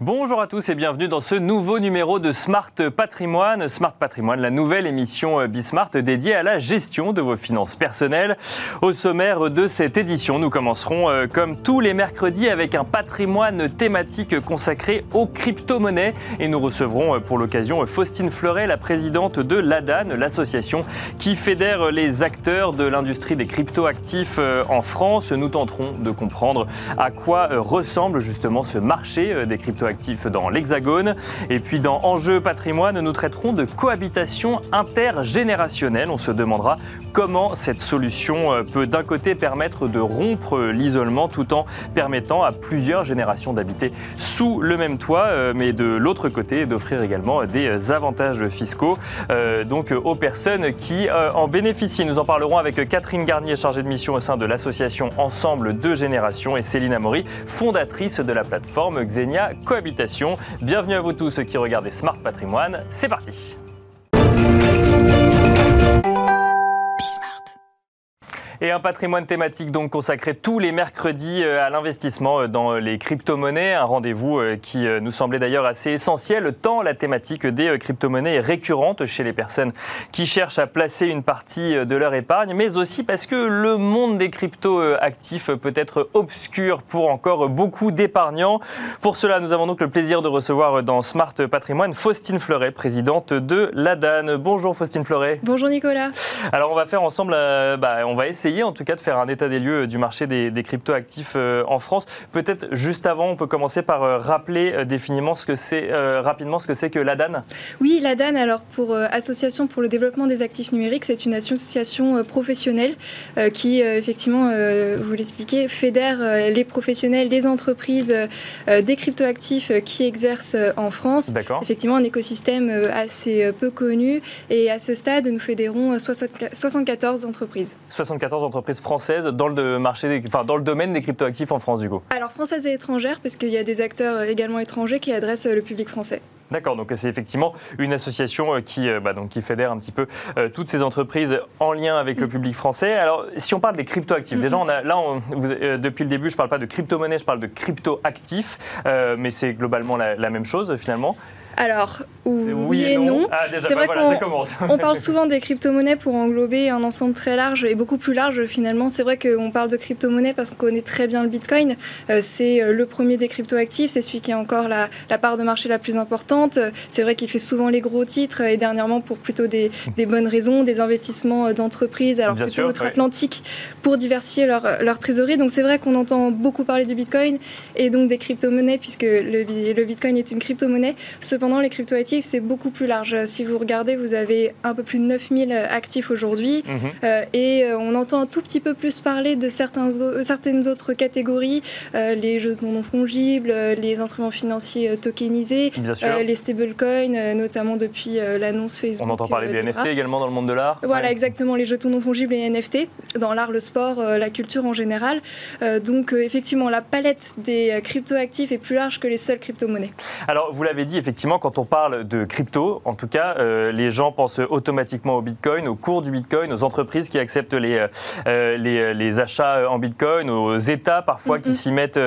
Bonjour à tous et bienvenue dans ce nouveau numéro de Smart Patrimoine. Smart Patrimoine, la nouvelle émission euh, Bismart dédiée à la gestion de vos finances personnelles. Au sommaire de cette édition, nous commencerons euh, comme tous les mercredis avec un patrimoine thématique consacré aux crypto-monnaies et nous recevrons euh, pour l'occasion Faustine Fleuret, la présidente de l'ADAN, l'association qui fédère les acteurs de l'industrie des crypto-actifs en France. Nous tenterons de comprendre à quoi ressemble justement ce marché des crypto dans l'Hexagone. Et puis dans Enjeux patrimoine, nous traiterons de cohabitation intergénérationnelle. On se demandera comment cette solution euh, peut d'un côté permettre de rompre l'isolement tout en permettant à plusieurs générations d'habiter sous le même toit, euh, mais de l'autre côté d'offrir également des avantages fiscaux euh, donc aux personnes qui en bénéficient. Nous en parlerons avec Catherine Garnier, chargée de mission au sein de l'association Ensemble de Générations, et Céline Amory, fondatrice de la plateforme Xenia Bienvenue à vous tous qui regardent Smart Patrimoine. C'est parti. Et un patrimoine thématique donc consacré tous les mercredis euh, à l'investissement euh, dans les crypto-monnaies. Un rendez-vous euh, qui nous semblait d'ailleurs assez essentiel tant la thématique des crypto-monnaies est récurrente chez les personnes qui cherchent à placer une partie de leur épargne, mais aussi parce que le monde des crypto-actifs peut être obscur pour encore beaucoup d'épargnants. Pour cela, nous avons donc le plaisir de recevoir dans Smart Patrimoine Faustine Fleuret, présidente de l'ADAN. Bonjour Faustine Fleuret. Bonjour Nicolas. Alors on va faire ensemble, bah, on va essayer en tout cas de faire un état des lieux du marché des, des crypto-actifs euh, en France. Peut-être juste avant, on peut commencer par euh, rappeler euh, définiment ce que c'est, rapidement ce que c'est que l'ADAN. Oui, l'ADAN, alors pour Association pour le développement des actifs numériques, c'est une association professionnelle qui, effectivement, vous l'expliquez, fédère les professionnels, les entreprises des crypto-actifs qui exercent en France. D'accord. Effectivement, un écosystème assez peu connu. Et à ce stade, nous fédérons 74 entreprises. 74 entreprises françaises dans le, marché enfin, dans le domaine des cryptoactifs en France, du coup Alors, françaises et étrangères, parce qu'il y a des acteurs également étrangers qui adressent le public français. D'accord, donc c'est effectivement une association euh, qui, euh, bah, donc, qui fédère un petit peu euh, toutes ces entreprises en lien avec le mm. public français. Alors, si on parle des cryptoactifs, déjà, on a, là, depuis le début, je ne parle pas de crypto-monnaie, je parle de cryptoactifs, mais c'est globalement la, même chose finalement. Alors, oui, et non. Ah, c'est vrai qu'on on parle souvent des crypto-monnaies pour englober un ensemble très large et beaucoup plus large finalement. C'est vrai qu'on parle de crypto-monnaies parce qu'on connaît très bien le Bitcoin. Euh, c'est euh, le premier des crypto-actifs, c'est celui qui a encore la, part de marché la plus importante. C'est vrai qu'il fait souvent les gros titres et dernièrement pour plutôt des, bonnes raisons, des investissements euh, d'entreprises, alors plutôt outre-Atlantique pour diversifier leur, leur trésorerie. Donc c'est vrai qu'on entend beaucoup parler du Bitcoin et donc des crypto-monnaies puisque le, le Bitcoin est une crypto-monnaie. Cependant, les cryptoactifs, c'est beaucoup plus large. Si vous regardez, vous avez un peu plus de 9000 actifs aujourd'hui mhm. euh, et euh, on entend un tout petit peu plus parler de certains, certaines autres catégories, euh, les jetons non fongibles, les instruments financiers tokenisés, les stablecoins, notamment depuis l'annonce Facebook. On entend parler des NFT également dans le monde de l'art. Voilà, exactement, les jetons non fongibles et NFT, dans l'art, le sport, la culture en général. donc, effectivement, la palette des cryptoactifs est plus large que les seules crypto-monnaies. Alors, vous l'avez dit, effectivement, quand on parle de crypto, en tout cas, euh, les gens pensent automatiquement au Bitcoin, au cours du Bitcoin, aux entreprises qui acceptent les, euh, euh, les, achats en Bitcoin, aux États parfois qui s'y mettent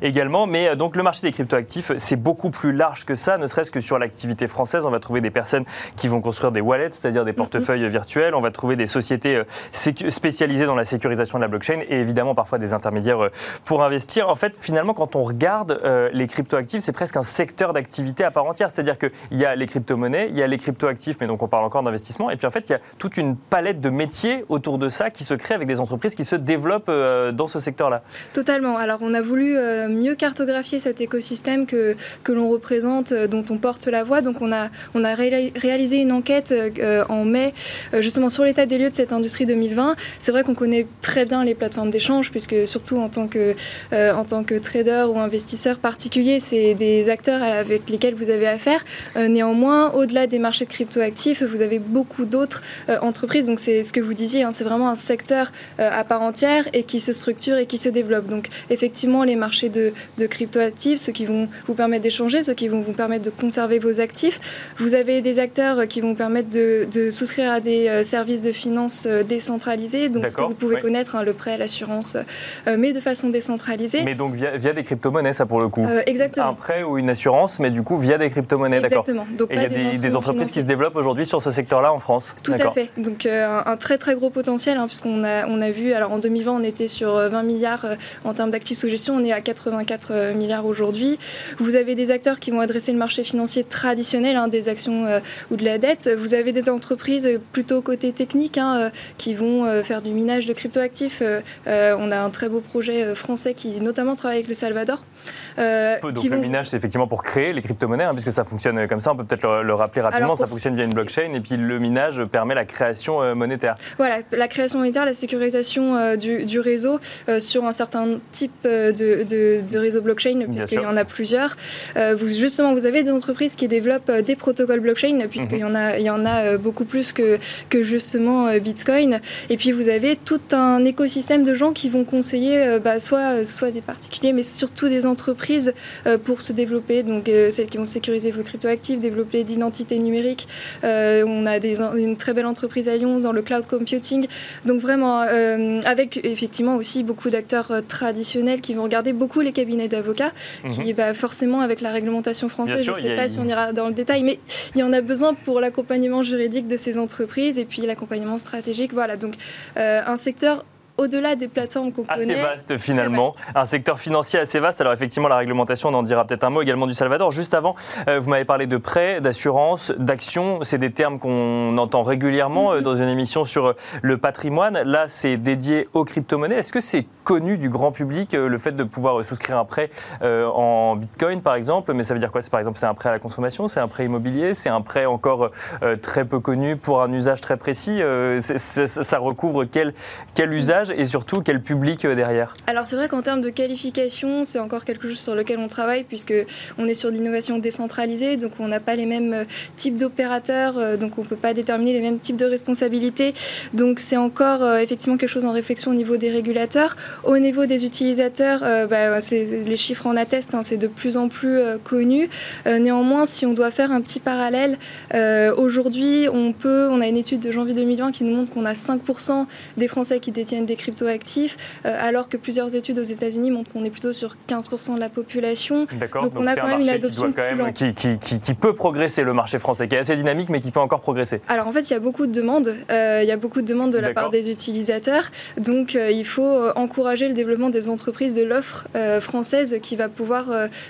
également. Mais donc le marché des cryptoactifs, c'est beaucoup plus large que ça, ne serait-ce que sur l'activité française. On va trouver des personnes qui vont construire des wallets, c'est-à-dire des portefeuilles virtuels. On va trouver des sociétés spécialisées dans la sécurisation de la blockchain et évidemment parfois des intermédiaires pour investir. En fait, finalement, quand on regarde les cryptoactifs, c'est presque un secteur d'activité à part entière. C'est-à-dire qu'il y a les crypto-monnaies, il y a les crypto-actifs, mais donc on parle encore d'investissement. Et puis en fait, il y a toute une palette de métiers autour de ça qui se crée avec des entreprises qui se développent euh, dans ce secteur-là. Totalement. Alors on a voulu euh, mieux cartographier cet écosystème que, que l'on représente, euh, dont on porte la voix. Donc on a, on a réalisé une enquête en mai, justement sur l'état des lieux de cette industrie 2020. C'est vrai qu'on connaît très bien les plateformes d'échange, puisque surtout en tant que, en tant que trader ou investisseur particulier, c'est des acteurs avec lesquels vous avez affaire. Euh, néanmoins, au-delà des marchés de cryptoactifs, vous avez beaucoup d'autres entreprises. Donc c'est ce que vous disiez, hein, c'est vraiment un secteur à part entière et qui se structure et qui se développe. Donc effectivement, les marchés de, de cryptoactifs, ceux qui vont vous permettre d'échanger, ceux qui vont vous permettre de conserver vos actifs. Vous avez des acteurs qui vont permettre de, de souscrire à des services de finance décentralisés, donc ce que vous pouvez connaître, hein, le prêt, l'assurance, mais de façon décentralisée. Mais donc via, via des crypto-monnaies, ça pour le coup Exactement. Un prêt ou une assurance, mais du coup via des crypto-monnaies, d'accord. Exactement. Donc, et il y a des, des entreprises qui se développent aujourd'hui sur ce secteur-là en France Tout à fait. Donc un, très très gros potentiel, hein, puisqu'on a, on a vu, alors en 2020, on était sur 20 milliards en termes d'actifs sous gestion, on est à 84 milliards aujourd'hui. Vous avez des acteurs qui vont adresser le marché financier traditionnel, hein, des actions ou de la dette. Vous avez des entreprises plutôt côté technique hein, qui vont faire du minage de cryptoactifs. on a un très beau projet français qui notamment travaille avec le Salvador. Euh, donc le minage, c'est effectivement pour créer les crypto-monnaies, puisque ça fonctionne comme ça. On peut peut-être le, rappeler rapidement. Ça fonctionne via une blockchain, et puis le minage permet la création euh, monétaire. Voilà, la création monétaire, la sécurisation euh, du, réseau sur un certain type de, réseau blockchain, puisqu'il y en a plusieurs. vous, justement, vous avez des entreprises qui développent des protocoles blockchain, puisqu'il y en a, il y en a beaucoup plus que, que justement Bitcoin. Et puis vous avez tout un écosystème de gens qui vont conseiller bah, soit, soit des particuliers, mais surtout des entreprises euh, pour se développer. Donc euh, celles qui vont sécuriser vos cryptoactifs, développer l'identité numérique. Euh, on a des, une très belle entreprise à Lyon dans le cloud computing. Donc vraiment, avec effectivement aussi beaucoup d'acteurs traditionnels qui vont regarder beaucoup les cabinets d'avocats, mhm. qui bah, forcément avec la réglementation française, je ne sais pas si on ira dans le détail, mais il y en a besoin pour l'accompagnement juridique de ces entreprises et puis l'accompagnement stratégique. Voilà, donc un secteur au-delà des plateformes qu'on connaît. Assez vaste finalement, un secteur financier assez vaste. Alors effectivement, la réglementation, on en dira peut-être un mot également du Salvador. Juste avant, euh, vous m'avez parlé de prêts, d'assurance, d'action. C'est des termes qu'on entend régulièrement euh, dans une émission sur euh, le patrimoine. Là, c'est dédié aux crypto-monnaies. Est-ce que c'est connu du grand public le fait de pouvoir souscrire un prêt en Bitcoin par exemple? Mais ça veut dire quoi? Par exemple, c'est un prêt à la consommation, c'est un prêt immobilier, c'est un prêt encore très peu connu pour un usage très précis? ça recouvre quel, quel usage? Et surtout quel public euh, derrière? Alors c'est vrai qu'en termes de qualification, c'est encore quelque chose sur lequel on travaille puisque on est sur l'innovation décentralisée, donc on n'a pas les mêmes euh, types d'opérateurs, euh, donc on ne peut pas déterminer les mêmes types de responsabilités. Donc c'est encore effectivement quelque chose en réflexion au niveau des régulateurs. Au niveau des utilisateurs, bah, les chiffres en attestent, hein, c'est de plus en plus connu. néanmoins, si on doit faire un petit parallèle, aujourd'hui on peut, on a une étude de janvier 2020 qui nous montre qu'on a 5% des Français qui détiennent des cryptoactifs, euh, alors que plusieurs études aux États-Unis montrent qu'on est plutôt sur 15% de la population. Donc, on a quand même une adoption qui, qui, peut progresser, le marché français, qui est assez dynamique, mais qui peut encore progresser. Alors en fait, il y a beaucoup de demandes. Euh, il y a beaucoup de demandes de la part des utilisateurs. Donc euh, il faut encourager le développement des entreprises de l'offre française qui va pouvoir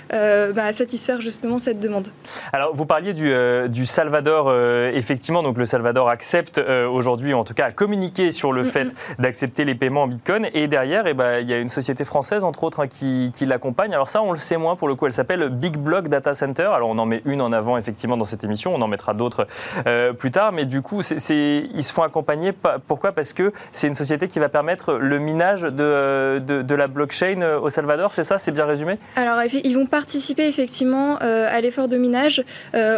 bah, satisfaire justement cette demande. Alors vous parliez du, du Salvador, effectivement. Donc le Salvador accepte aujourd'hui, en tout cas, à communiquer sur le fait d'accepter les paiements en Bitcoin. Et derrière, eh ben, il y a une société française, entre autres, hein, qui, l'accompagne. Alors ça, on le sait moins pour le coup. Elle s'appelle Big Block Data Center. Alors on en met une en avant, effectivement, dans cette émission. On en mettra d'autres euh, plus tard. Mais du coup, ils se font accompagner. Pourquoi? Parce que c'est une société qui va permettre le minage de, de, la blockchain euh, au Salvador. C'est ça? C'est bien résumé? Alors, ils vont participer effectivement euh, à l'effort de minage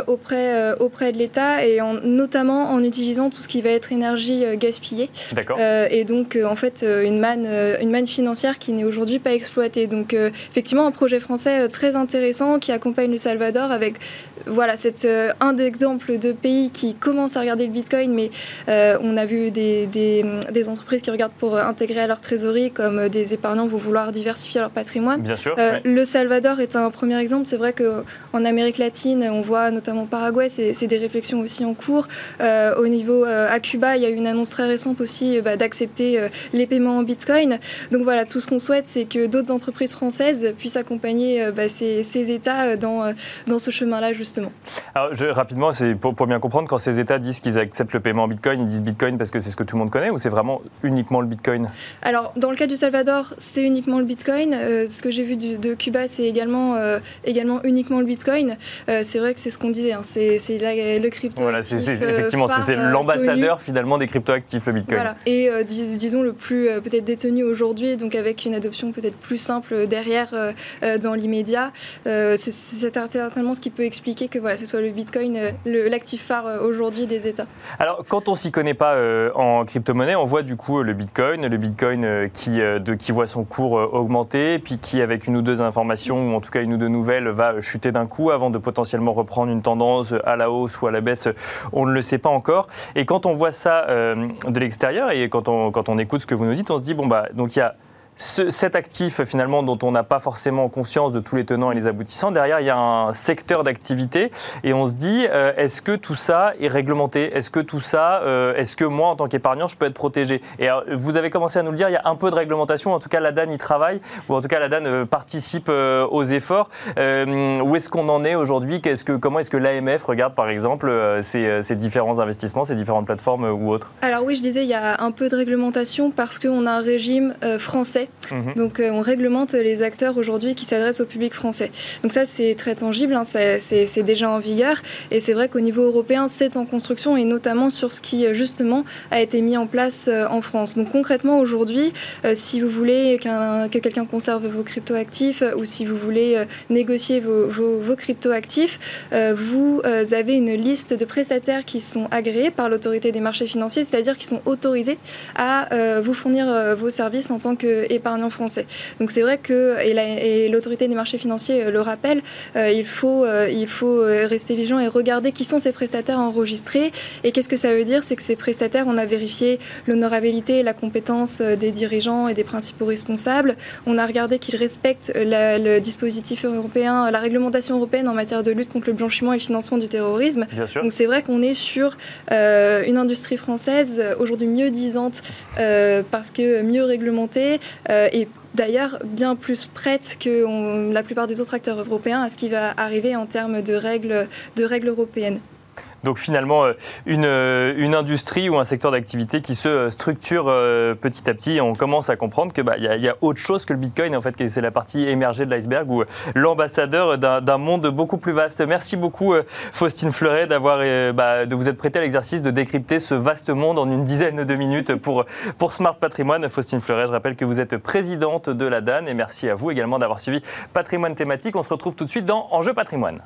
auprès, auprès de l'État et en, notamment en utilisant tout ce qui va être énergie gaspillée. D'accord. et donc, en fait, euh, une manne, euh, une manne financière qui n'est aujourd'hui pas exploitée. Donc euh, effectivement un projet français très intéressant qui accompagne le Salvador avec voilà c'est un exemples de pays qui commencent à regarder le Bitcoin, mais on a vu des, des, entreprises qui regardent pour intégrer à leur trésorerie comme des épargnants vont vouloir diversifier leur patrimoine. Bien sûr. Le Salvador est un premier exemple. C'est vrai qu'en Amérique latine, on voit notamment Paraguay, c'est des réflexions aussi en cours. au niveau à Cuba, il y a eu une annonce très récente aussi bah, d'accepter les paiements en Bitcoin. Donc voilà, tout ce qu'on souhaite, c'est que d'autres entreprises françaises puissent accompagner euh, bah, ces, États euh, dans, euh, dans ce chemin-là, justement. Alors, je, rapidement, c'est pour, bien comprendre, quand ces États disent qu'ils acceptent le paiement en Bitcoin, ils disent Bitcoin parce que c'est ce que tout le monde connaît ou c'est vraiment uniquement le Bitcoin? Alors, dans le cas du Salvador, c'est uniquement le Bitcoin. ce que j'ai vu de Cuba, c'est également, également uniquement le Bitcoin. c'est vrai que c'est ce qu'on disait, hein. c'est le crypto. Voilà, c'est effectivement, c'est l'ambassadeur finalement des cryptoactifs, le Bitcoin. Voilà. Et disons le plus peut-être détenu aujourd'hui, donc avec une adoption peut-être plus simple derrière dans l'immédiat. c'est certainement ce qui peut expliquer que voilà, ce soit le Bitcoin l'actif phare aujourd'hui des États. Alors, quand on s'y connaît pas en crypto-monnaie, on voit du coup le Bitcoin, le Bitcoin qui, de, qui voit son cours augmenter, puis qui, avec une ou deux informations, ou en tout cas une ou deux nouvelles, va chuter d'un coup avant de potentiellement reprendre une tendance à la hausse ou à la baisse. On ne le sait pas encore. Et quand on voit ça de l'extérieur et quand on, quand on écoute ce que vous nous dites, on se dit, bon, bah, donc il y a cet actif finalement dont on n'a pas forcément conscience de tous les tenants et les aboutissants, derrière il y a un secteur d'activité. Et on se dit euh, est-ce que tout ça est réglementé? Est-ce que tout ça, euh, est-ce que moi en tant qu'épargnant je peux être protégé? Et vous avez commencé à nous le dire, il y a un peu de réglementation, en tout cas la DAN y travaille, ou en tout cas la DAN euh, participe aux efforts. où est-ce qu'on en est aujourd'hui? Que, Comment est-ce que l'AMF regarde par exemple ces, ces, différents investissements, ces différentes plateformes ou autres? Alors oui, je disais il y a un peu de réglementation parce qu'on a un régime français Mhm. Donc euh, on réglemente les acteurs aujourd'hui qui s'adressent au public français. Donc ça c'est très tangible, hein, c'est déjà en vigueur et c'est vrai qu'au niveau européen c'est en construction et notamment sur ce qui justement a été mis en place euh, en France. Donc concrètement aujourd'hui, euh, si vous voulez que quelqu'un conserve vos cryptoactifs ou si vous voulez négocier vos, vos, cryptoactifs, vous avez une liste de prestataires qui sont agréés par l'autorité des marchés financiers, c'est-à-dire qui sont autorisés à vous fournir vos services en tant que épargnants français. Donc c'est vrai que, et l'autorité des marchés financiers euh, le rappelle, euh, il, faut, euh, il faut rester vigilant et regarder qui sont ces prestataires enregistrés. Et qu'est-ce que ça veut dire? C'est que ces prestataires, on a vérifié l'honorabilité et la compétence des dirigeants et des principaux responsables. On a regardé qu'ils respectent le dispositif européen, la réglementation européenne en matière de lutte contre le blanchiment et le financement du terrorisme. Donc c'est vrai qu'on est sur une industrie française aujourd'hui mieux disante parce que mieux réglementée, et d'ailleurs bien plus prête que la plupart des autres acteurs européens à ce qui va arriver en termes de règles, de règles européennes. Donc finalement, euh, euh, une, industrie ou un secteur d'activité qui se euh, structure petit à petit. On commence à comprendre qu'il bah, y, a autre chose que le Bitcoin, en fait, que c'est la partie émergée de l'iceberg ou l'ambassadeur d'un monde beaucoup plus vaste. Merci beaucoup, Faustine Fleuret, bah, de vous être prêté à l'exercice de décrypter ce vaste monde en une dizaine de minutes pour, pour Smart Patrimoine. Faustine Fleuret, je rappelle que vous êtes présidente de la DAN et merci à vous également d'avoir suivi Patrimoine thématique. On se retrouve tout de suite dans Enjeu Patrimoine.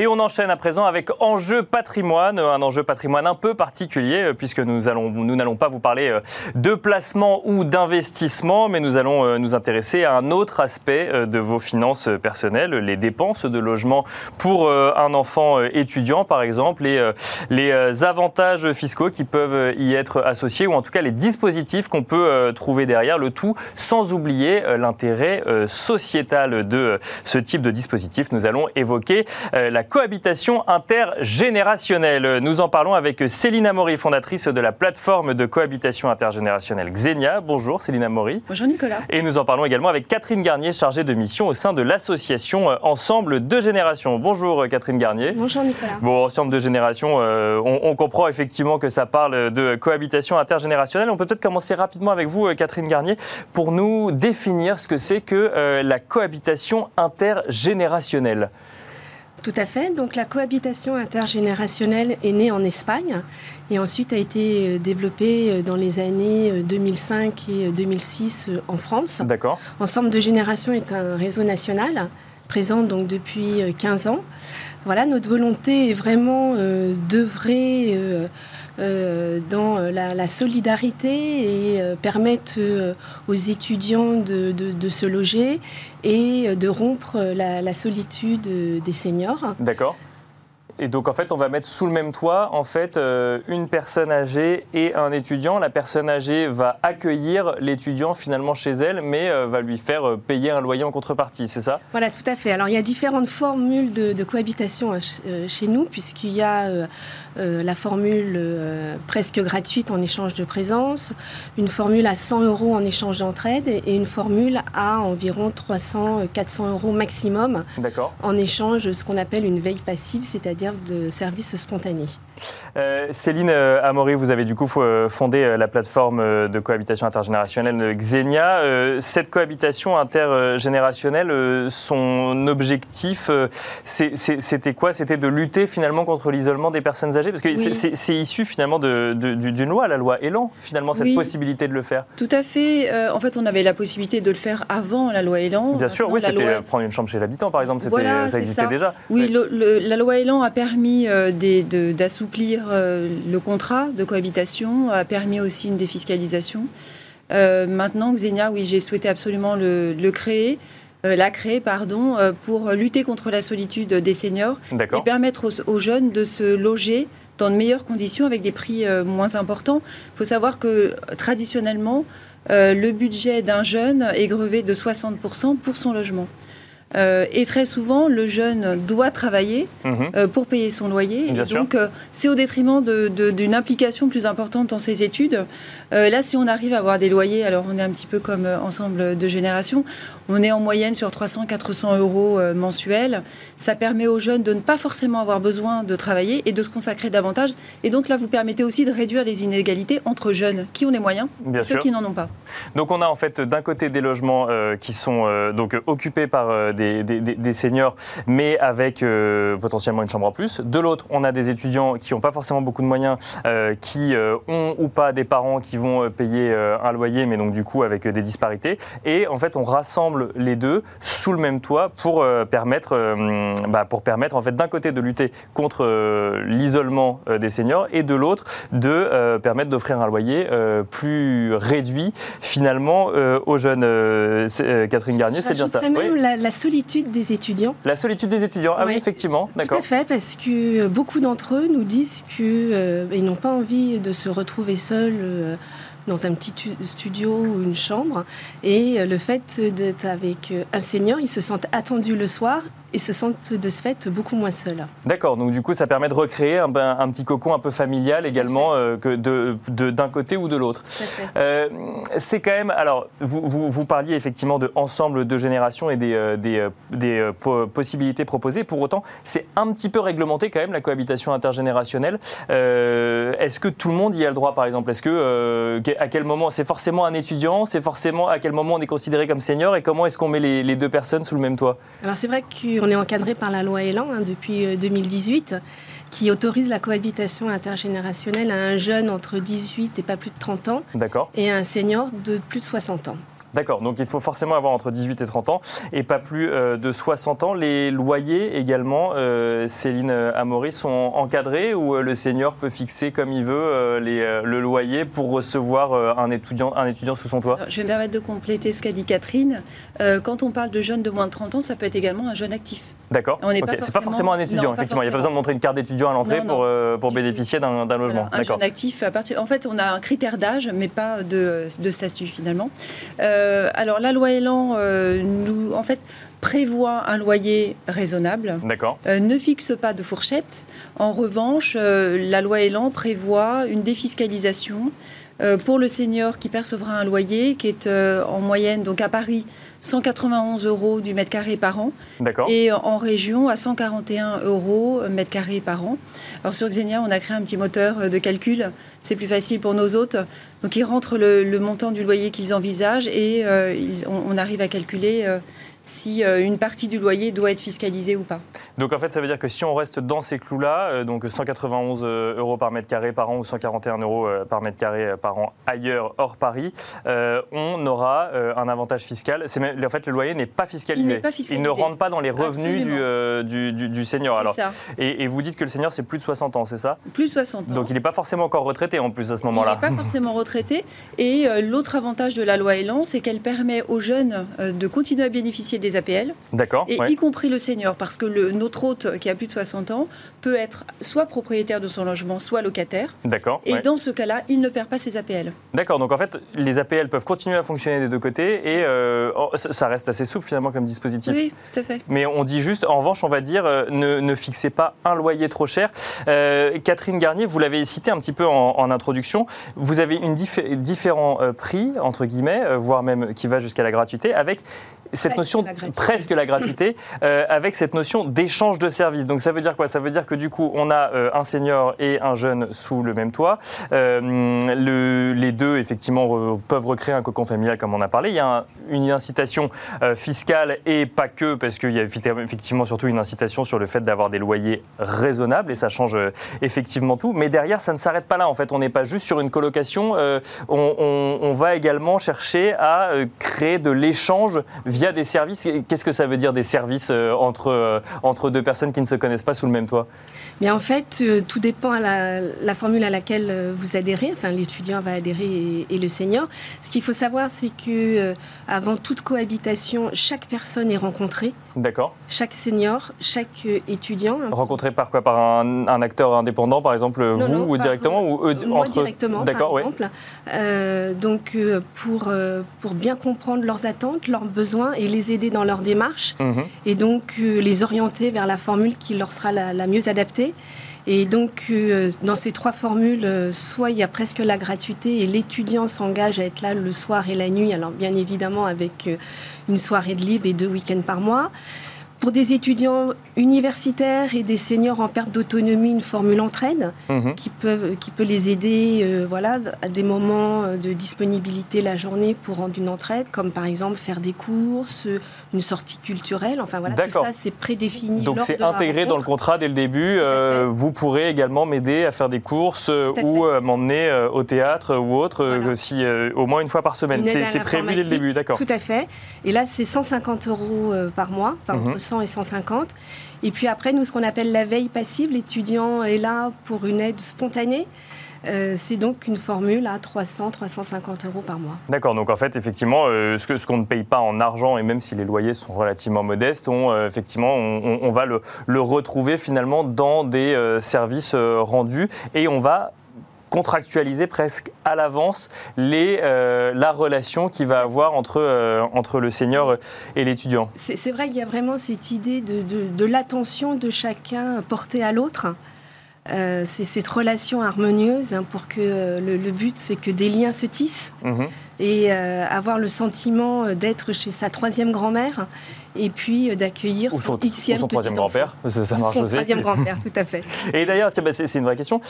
Et on enchaîne à présent avec enjeu patrimoine, un enjeu patrimoine un peu particulier euh, puisque nous nous n'allons pas vous parler euh, de placement ou d'investissement, mais nous allons euh, nous intéresser à un autre aspect de vos finances personnelles, les dépenses de logement pour un enfant étudiant par exemple, et les avantages fiscaux qui peuvent y être associés ou en tout cas les dispositifs qu'on peut trouver derrière le tout, sans oublier l'intérêt sociétal de ce type de dispositif. Nous allons évoquer la cohabitation intergénérationnelle. Nous en parlons avec Céline Maury, fondatrice de la plateforme de cohabitation intergénérationnelle Xenia. Bonjour Céline Maury. Bonjour Nicolas. Et nous en parlons également avec Catherine Garnier, chargée de mission au sein de l'association Ensemble de Générations. Bonjour Catherine Garnier. Bonjour Nicolas. Bon, Ensemble de Générations, euh, on, comprend effectivement que ça parle de cohabitation intergénérationnelle. On peut peut-être commencer rapidement avec vous, Catherine Garnier, pour nous définir ce que c'est que euh, la cohabitation intergénérationnelle. Tout à fait. Donc la cohabitation intergénérationnelle est née en Espagne et ensuite a été euh, développée euh, dans les années 2005 euh, et 2006 en France. D'accord. Ensemble de générations est un réseau national présent donc depuis 15 ans. Voilà, notre volonté est vraiment d'œuvrer euh, dans la, solidarité et euh, permettre euh, aux étudiants de, se loger et de rompre la solitude des seniors. D'accord. Et donc en fait, on va mettre sous le même toit en fait euh, une personne âgée et un étudiant. La personne âgée va accueillir l'étudiant finalement chez elle, mais euh, va lui faire euh, payer un loyer en contrepartie, c'est ça? Voilà, tout à fait. Alors il y a différentes formules de, cohabitation chez nous, puisqu'il y a la formule presque gratuite en échange de présence, une formule à 100 euros en échange d'entraide et une formule à environ 300-400 euros maximum en échange de ce qu'on appelle une veille passive, c'est-à-dire de services spontanés. Euh, Céline euh, Amaury, vous avez du coup euh, fondé la plateforme de cohabitation intergénérationnelle Xenia. Cette cohabitation intergénérationnelle, son objectif, c'était quoi? C'était de lutter finalement contre l'isolement des personnes Parce que c'est issu finalement d'une loi, la loi Elan, finalement, cette possibilité de le faire. Tout à fait. en fait, on avait la possibilité de le faire avant la loi Elan. Bien sûr, oui, c'était prendre une chambre chez l'habitant, par exemple. Voilà, ça existait déjà. Oui, la loi Elan a permis d'assouplir euh, le contrat de cohabitation, a permis aussi une défiscalisation. Euh, maintenant, Xenia, oui, j'ai souhaité absolument le, créer. Euh, la créer pardon, pour lutter contre la solitude des seniors et permettre aux, jeunes de se loger dans de meilleures conditions avec des prix moins importants. Il faut savoir que traditionnellement, le budget d'un jeune est grevé de 60% pour son logement. Euh, et très souvent, le jeune doit travailler mhm. euh, pour payer son loyer. et donc, euh, c'est au détriment d'une implication plus importante dans ses études. Là, si on arrive à avoir des loyers, alors on est un petit peu comme ensemble de générations, on est en moyenne sur 300-400 euros mensuels. Ça permet aux jeunes de ne pas forcément avoir besoin de travailler et de se consacrer davantage. Et donc là, vous permettez aussi de réduire les inégalités entre jeunes qui ont les moyens et ceux qui n'en ont pas. Donc on a en fait d'un côté des logements qui sont donc occupés par des, seniors, mais avec euh, potentiellement une chambre en plus. De l'autre, on a des étudiants qui n'ont pas forcément beaucoup de moyens, euh, qui euh, ont ou pas des parents qui vont payer un loyer, mais donc du coup avec des disparités. Et en fait, on rassemble les deux sous le même toit pour permettre, bah, pour permettre en fait d'un côté de lutter contre l'isolement des seniors et de l'autre de permettre d'offrir un loyer plus réduit finalement aux jeunes. Catherine Garnier, c'est bien ça. Même la, la solitude des étudiants. La solitude des étudiants, ah oui, effectivement, d'accord. Tout à fait, parce que beaucoup d'entre eux nous disent qu'ils euh, n'ont pas envie de se retrouver seuls. Euh, dans un petit studio ou une chambre. Et euh, le fait d'être avec un senior, ils se sentent attendus le soir et se sentent de ce fait beaucoup moins seuls. D'accord, donc du coup ça permet de recréer un, un petit cocon un peu familial également euh, que de, d'un côté ou de l'autre. Euh, c'est quand même, alors vous, vous, vous, parliez effectivement de ensemble de générations et des, euh, des, des possibilités proposées, pour autant c'est un petit peu réglementé quand même la cohabitation intergénérationnelle. est-ce que tout le monde y a le droit par exemple? Est-ce que à quel moment c'est forcément un étudiant C'est forcément à quel moment on est considéré comme senior et comment est-ce qu'on met les, les deux personnes sous le même toit? Alors c'est vrai que on est encadré par la loi Elan hein, depuis 2018 euh, qui autorise la cohabitation intergénérationnelle à un jeune entre 18 et pas plus de 30 ans et à un senior de plus de 60 ans. D'accord, donc il faut forcément avoir entre 18 et 30 ans et pas plus euh, de 60 ans. Les loyers également, euh, Céline Amaury, sont encadrés ou le senior peut fixer comme il veut le loyer pour recevoir un, étudiant, un étudiant sous son toit? Je vais me permettre de compléter ce qu'a dit Catherine. quand on parle de jeunes de moins de 30 ans, ça peut être également un jeune actif. D'accord. C'est pas forcément un étudiant, effectivement. Il n'y a pas besoin de montrer une carte d'étudiant à l'entrée pour, euh, pour bénéficier d'un logement. un jeune actif, à partir... en fait, on a un critère d'âge, mais pas de, de statut finalement. Euh, alors, la loi Elan, euh, nous, en fait, prévoit un loyer raisonnable, ne fixe pas de fourchette. En revanche, la loi Elan prévoit une défiscalisation pour le senior qui percevra un loyer qui est en moyenne, donc à Paris, 191 euros du mètre carré par an. Et en région, à 141 euros mètre carré par an. Alors sur Xenia, on a créé un petit moteur de calcul. C'est plus facile pour nos hôtes. Donc ils rentrent le, montant du loyer qu'ils envisagent et euh, on, arrive à calculer euh, si euh, une partie du loyer doit être fiscalisée ou pas. Donc en fait, ça veut dire que si on reste dans ces clous-là, euh, donc 191 euh, euros par mètre carré par an ou 141 euros par mètre carré par an ailleurs, hors Paris, on aura un avantage fiscal. en fait, le loyer n'est pas fiscalisé. Il pas fiscalisé. Il ne rentre pas dans les revenus du, du, du, senior. Alors, ça. Et, vous dites que le senior, c'est plus de 60 ans, c'est ça? Plus de 60 ans. Donc il n'est pas forcément encore retraité en plus à ce moment-là. Il n'est pas forcément retraité. Et l'autre avantage de la loi Elan, c'est qu'elle permet aux jeunes de continuer à bénéficier des APL. D'accord. Et y compris le senior, parce que le, notre hôte qui a plus de 60 ans peut être soit propriétaire de son logement, soit locataire. D'accord. Et dans ce cas-là, il ne perd pas ses APL. D'accord. Donc en fait, les APL peuvent continuer à fonctionner des deux côtés et euh, oh, ça reste assez souple finalement comme dispositif. Oui, tout à fait. Mais on dit juste, en revanche, on va dire, euh, ne, fixez pas un loyer trop cher. Euh, Catherine Garnier, vous l'avez cité un petit peu en, introduction, vous avez une différents prix, entre guillemets, voire même qui va jusqu'à la gratuité, avec cette Presque notion la presque la gratuité euh, avec cette notion d'échange de services. Donc ça veut dire quoi? Ça veut dire que du coup on a euh, un senior et un jeune sous le même toit. Euh, le- les deux effectivement re- peuvent recréer un cocon familial comme on a parlé. Il y a un- une incitation fiscale et pas que parce qu'il y a effectivement- surtout une incitation sur le fait d'avoir des loyers raisonnables et ça change effectivement tout. Mais derrière ça ne s'arrête pas là. En fait on n'est pas juste sur une colocation. on, on- on va également chercher à créer de l'échange via des services. Qu'est-ce que ça veut dire des services euh, entre, euh, entre deux personnes qui ne se connaissent pas sous le même toit? Mais en fait, euh, tout dépend à la, la formule à laquelle vous adhérez. Enfin, l'étudiant va adhérer et, et le senior. Ce qu'il faut savoir, c'est que avant toute cohabitation, chaque personne est rencontrée, D'accord. chaque senior, chaque étudiant. Rencontré par quoi? Par un, un acteur indépendant, par exemple, Non, vous non, ou directement ou eux Moi entre... directement, D'accord, par ouais. exemple. Euh, donc, pour, pour bien comprendre leurs attentes, leurs besoins et les aider dans leur démarche, Mhm. et donc euh, les orienter vers la formule qui leur sera la, la mieux adaptée. Et donc, euh, dans ces trois formules, euh, soit il y a presque la gratuité et l'étudiant s'engage à être là le soir et la nuit, alors bien évidemment avec euh, une soirée de libre et deux week-ends par mois. Pour des étudiants universitaires et des seniors en perte d'autonomie, une formule entraide Mhm. qui, peuvent, qui peut les aider euh, voilà, à des moments euh, de disponibilité la journée pour rendre une entraide, comme par exemple faire des courses, euh, une sortie culturelle. Enfin voilà, tout ça c'est prédéfini. Donc c'est intégré dans le contrat dès le début. Euh, vous pourrez également m'aider à faire des courses ou euh, m'emmener au théâtre ou autre, Voilà. si, au moins une fois par semaine. C'est prévu dès le début, d'accord. Tout à fait. Et là, c'est 150 euros par mois, enfin Mhm. entre 100 et 150. Et puis après, nous, ce qu'on appelle la veille passive, l'étudiant est là pour une aide spontanée. Euh, c'est donc une formule à 300, 350 euros par mois. D'accord, donc en fait, effectivement, euh, ce que- ce qu'on ne paye pas en argent, et même si les loyers sont relativement modestes, on, euh, effectivement, on, va le, le retrouver finalement dans des services rendus et on va contractualiser presque à l'avance les, euh, la relation qu'il va avoir entre, euh, entre le senior et l'étudiant. C'est vrai qu'il y a vraiment cette idée de, de- de l'attention de chacun portée à l'autre. Euh, c'est cette relation harmonieuse hein, pour que le, le but, c'est que des liens se tissent. Mhm. et avoir le sentiment d'être chez sa troisième grand-mère et puis d'accueillir son son, xème son troisième grand-père, ça, ça Ou marche son aussi. troisième grand-père, tout à fait. Et d'ailleurs, bah, c'est une vraie question.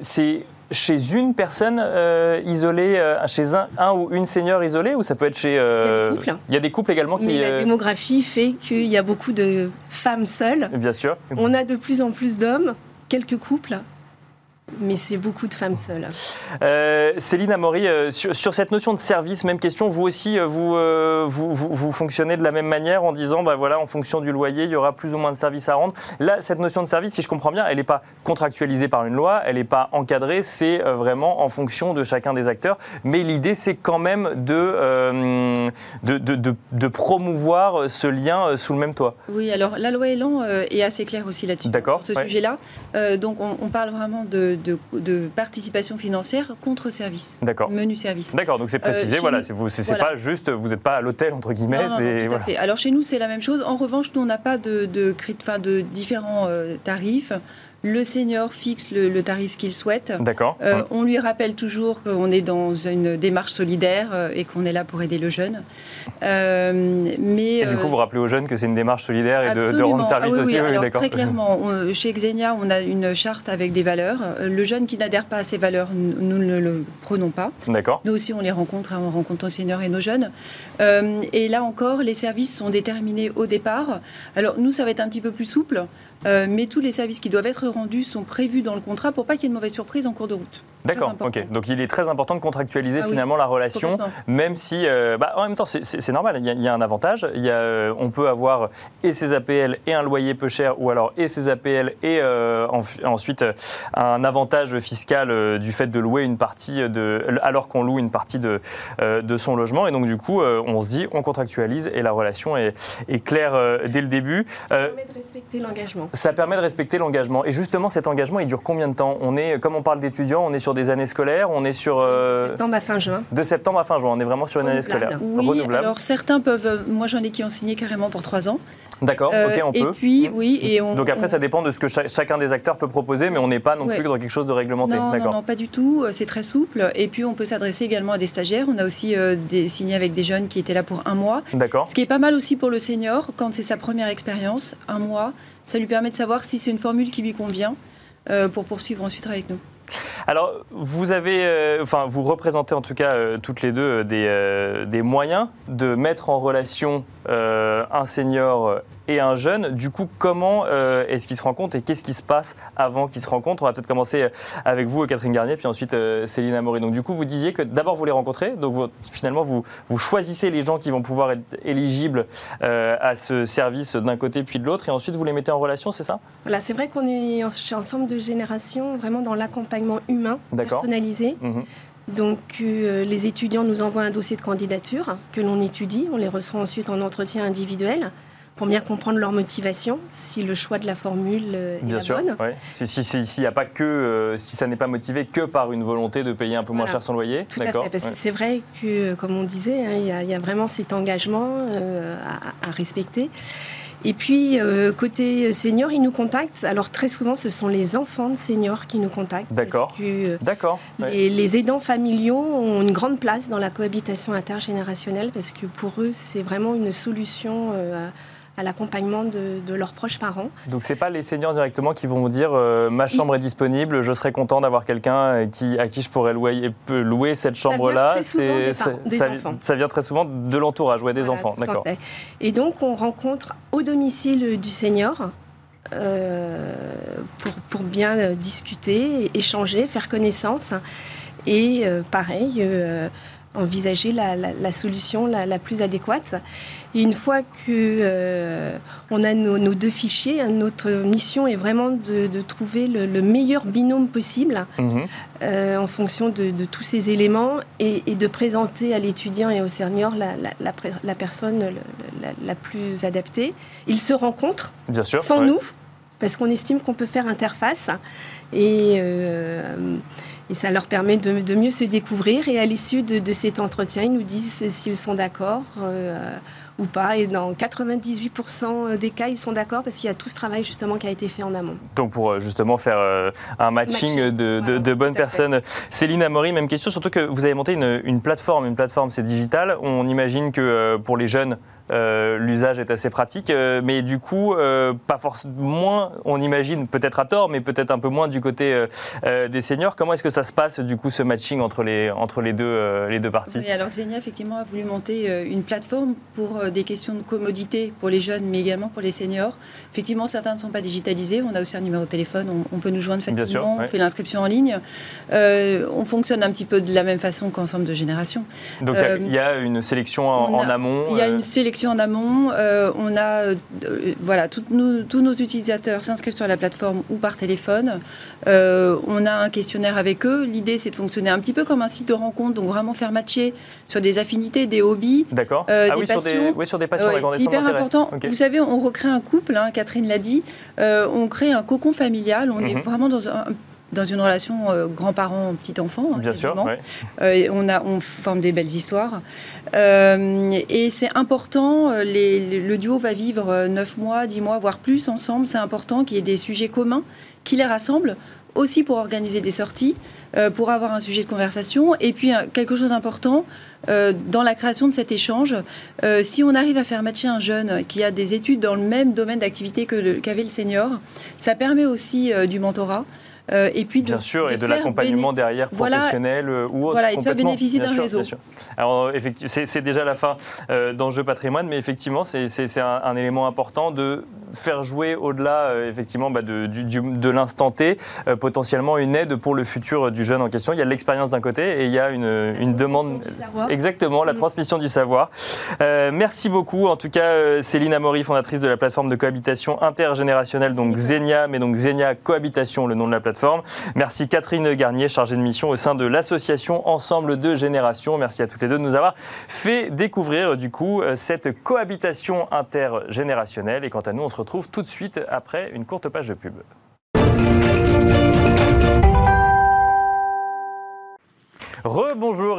C'est chez une personne euh, isolée, euh, chez un, un ou une senior isolée, ou ça peut être chez. euh, Il y a des couples. Il y a des couples également Mais qui. la démographie fait qu'il y a beaucoup de femmes seules. Bien sûr. On a de plus en plus d'hommes, quelques couples, mais c'est beaucoup de femmes seules. Euh, Céline Amaury, euh, sur, sur cette notion de service, même question, vous aussi, euh, vous, euh, vous, vous, vous fonctionnez de la même manière en disant, bah voilà, en fonction du loyer, il y aura plus ou moins de services à rendre. Là, cette notion de service, si je comprends bien, elle n'est pas contractualisée par une loi, elle n'est pas encadrée, c'est vraiment en fonction de chacun des acteurs. Mais l'idée, c'est quand même de, euh, de, de, de- de promouvoir ce lien sous le même toit. Oui, alors la loi Elan est assez claire aussi là-dessus. D'accord, Sur ce ouais. sujet-là. Euh, donc on, on parle vraiment de, de- de participation financière contre service. D'accord. Menu service. D'accord, donc c'est précisé, Euh, chez voilà, c'est vous- c'est- c'est voilà. pas juste, vous n'êtes pas à l'hôtel, entre guillemets, Non, non, non, c'est. tout à voilà. fait. Alors chez nous, c'est la même chose. En revanche, nous, on n'a pas de, de, de différents euh, tarifs. Le senior fixe le, le tarif qu'il souhaite. D'accord. Euh, on lui rappelle toujours qu'on est dans une démarche solidaire euh, et qu'on est là pour aider le jeune. Euh, mais Et du coup, vous rappelez aux jeunes que c'est une démarche solidaire et de, rendre service Ah oui, aussi oui, oui, alors. Très clairement, on- chez Xenia, on a une charte avec des valeurs. Le jeune qui n'adhère pas à ces valeurs, nous ne le prenons pas. D'accord. Nous aussi, on les rencontre, hein, on rencontre nos seniors et nos jeunes. Euh, et là encore, les services sont déterminés au départ. Alors nous, ça va être un petit peu plus souple, mais tous les services qui doivent être rendus sont prévus dans le contrat pour pas qu'il y ait de mauvaises surprises en cours de route. D'accord, ok. Donc il est très important de contractualiser Ah oui, finalement la relation, même si, euh, bah, en même temps, c'est- normal, il y, a, il y a un avantage. Il y a, euh, on peut avoir et ses APL et un loyer peu cher, ou alors et ses APL et euh, en- ensuite un avantage fiscal du fait de louer une partie de, alors qu'on loue une partie de, de son logement. Et donc du coup, on se dit, on contractualise et la relation est, est claire dès le début. Ça permet de respecter l'engagement. ça permet de respecter l'engagement. Et justement, cet engagement, il dure combien de temps? On est, comme on parle d'étudiants, on est sur sur des années scolaires On est sur. De septembre à fin juin. De septembre à fin juin, on est vraiment sur une année scolaire. Oui, alors certains peuvent. Moi, j'en ai qui ont signé carrément pour trois ans. D'accord, ok, on peut. Et puis, oui, et on. Donc après, ça dépend de ce que chacun des acteurs peut proposer, mais on n'est pas non plus dans quelque chose de réglementé. Non, non, non, pas du tout. C'est très souple. Et puis, on peut s'adresser également à des stagiaires. On a aussi des, signé avec des jeunes qui étaient là pour un mois. D'accord. Ce qui est pas mal aussi pour le senior, quand c'est sa première expérience, un mois, ça lui permet de savoir si c'est une formule qui lui convient pour poursuivre ensuite avec nous. Alors, vous avez, euh, enfin, vous représentez en tout cas euh, toutes les deux euh, des, des, moyens de mettre en relation un senior et un jeune. Du coup, comment euh, est-ce qu'ils se rencontrent et qu'est-ce qui se passe avant qu'ils se rencontrent? On va peut-être commencer avec vous, Catherine Garnier, puis ensuite euh, Céline Amaury. Donc, du coup, vous disiez que d'abord vous les rencontrez, donc finalement vous, vous choisissez les gens qui vont pouvoir être éligibles euh, à ce service d'un côté puis de l'autre, et ensuite vous les mettez en relation, c'est ça? Voilà, c'est vrai qu'on est chez Ensemble de générations vraiment dans l'accompagnement humain personnalisé. Mhm. Donc les étudiants nous envoient un dossier de candidature que l'on étudie, on les reçoit ensuite en entretien individuel pour bien comprendre leur motivation, si le choix de la formule euh, est bien la sûr, bonne. Si, si, si, a pas que, euh, si ça n'est pas motivé que par une volonté de payer un peu moins cher son loyer. Tout à fait, parce que c'est vrai que, comme on disait, hein, il y, a vraiment cet engagement euh, à, respecter. Et puis, côté senior, ils nous contactent. Alors, très souvent, ce sont les enfants de seniors qui nous contactent. D'accord. D'accord. Les, les, aidants familiaux ont une grande place dans la cohabitation intergénérationnelle parce que pour eux, c'est vraiment une solution à l'accompagnement de, leurs proches parents. Donc c'est pas les seniors directement qui vont vous dire euh, ma chambre est disponible, je serais content d'avoir quelqu'un euh, qui, à qui je pourrais louer, louer cette chambre-là. Ça, ça, vient très souvent de l'entourage, ouais, des enfants. D'accord. Et donc on rencontre au domicile du senior. Euh, pour, pour, bien discuter, échanger, faire connaissance. Et pareil, envisager la, solution la, plus adéquate. Et une fois que euh, on a nos, deux fichiers, hein, notre mission est vraiment de, trouver le, meilleur binôme possible mhm. euh, en fonction de, tous ces éléments et, de présenter à l'étudiant et au senior la, personne la, plus adaptée. Ils se rencontrent Bien sûr, sans nous parce qu'on estime qu'on peut faire interface et euh, et ça leur permet de, mieux se découvrir. Et à l'issue de, cet entretien, ils nous disent s'ils sont d'accord euh, ou pas. Et dans 98% des cas, ils sont d'accord parce qu'il y a tout ce travail justement qui a été fait en amont. Donc pour euh, justement faire euh, un matching, de, bonnes personnes. Céline Amaury, même question, surtout que vous avez monté une, une plateforme. Une plateforme, c'est digital. On imagine que pour les jeunes, euh, l'usage est assez pratique, euh, mais du coup, euh, pas forcément moins, on imagine peut-être à tort, mais peut-être un peu moins du côté des seniors. Comment est-ce que ça se passe du coup ce matching entre les, entre les, deux, les deux parties? Oui, Alors Xenia effectivement a voulu monter une plateforme pour des questions de commodité pour les jeunes, mais également pour les seniors. Effectivement, certains ne sont pas digitalisés. On a aussi un numéro de téléphone, on, peut nous joindre facilement, on fait l'inscription en ligne. on fonctionne un petit peu de la même façon qu'ensemble de générations. Donc il y a une sélection en, amont. Il y a une sélection en amont. Euh, on a, euh, voilà, tous nos utilisateurs s'inscrivent sur la plateforme ou par téléphone. Euh, on a un questionnaire avec eux. L'idée, c'est de fonctionner un petit peu comme un site de rencontre, donc vraiment faire matcher sur des affinités, des hobbies, D'accord. ah oui, passions. Sur des, oui, sur des passions. c'est hyper important. Vous savez, on recrée un couple, hein, Catherine l'a dit, on crée un cocon familial. On est mhm. vraiment dans un dans une relation euh, grands-parents, petit-enfant. Hein, Bien sûr. Euh, on, a, on forme des belles histoires. Euh, et c'est important, le duo va vivre 9 mois, 10 mois, voire plus ensemble. C'est important qu'il y ait des sujets communs qui les rassemblent, aussi pour organiser des sorties, pour avoir un sujet de conversation. Et puis, quelque chose d'important, dans la création de cet échange, si on arrive à faire matcher un jeune qui a des études dans le même domaine d'activité qu'avait le senior, ça permet aussi du mentorat. Euh, et puis bien sûr, et de l'accompagnement derrière professionnel euh, ou autre. Voilà, et de faire bénéficier d'un réseau. Alors, effectivement, c'est déjà la fin euh, d'enjeu patrimoine, mais effectivement, c'est un, élément important de faire jouer au-delà, effectivement, bah, de, de l'instant T, potentiellement une aide pour le futur du jeune en question. Il y a l'expérience d'un côté et il y a une, une demande. Exactement, la mm. transmission du savoir. merci beaucoup, en tout cas, Céline Amaury, fondatrice de la plateforme de cohabitation intergénérationnelle, donc Xenia, mais donc Xenia Cohabitation, le nom de la plateforme Merci Catherine Garnier, chargée de mission au sein de l'association Ensemble de Générations. Merci à toutes les deux de nous avoir fait découvrir du coup euh, cette cohabitation intergénérationnelle. Et quant à nous, on se retrouve tout de suite après une courte page de pub.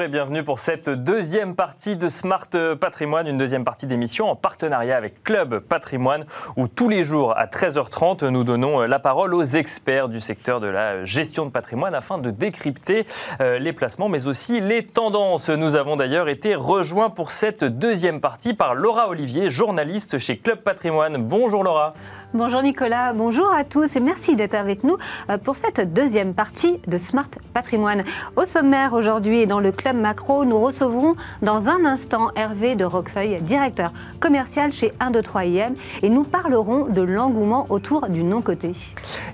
Bienvenue pour cette deuxième partie de Smart Patrimoine, une deuxième partie d'émission en partenariat avec Club Patrimoine, où tous les jours à 13h30, nous donnons la parole aux experts du secteur de la gestion de patrimoine afin de décrypter euh, les placements, mais aussi les tendances. Nous avons d'ailleurs été rejoints pour cette deuxième partie par Laura Olivier, journaliste chez Club Patrimoine. Bonjour Laura. Bonjour Nicolas, bonjour à tous et merci d'être avec nous euh, pour cette deuxième partie de Smart Patrimoine. Au sommaire aujourd'hui et dans le Club Macro, nous recevrons dans un instant Hervé de Roquefeuille, directeur commercial chez 123IM et nous parlerons de l'engouement autour du non-coté.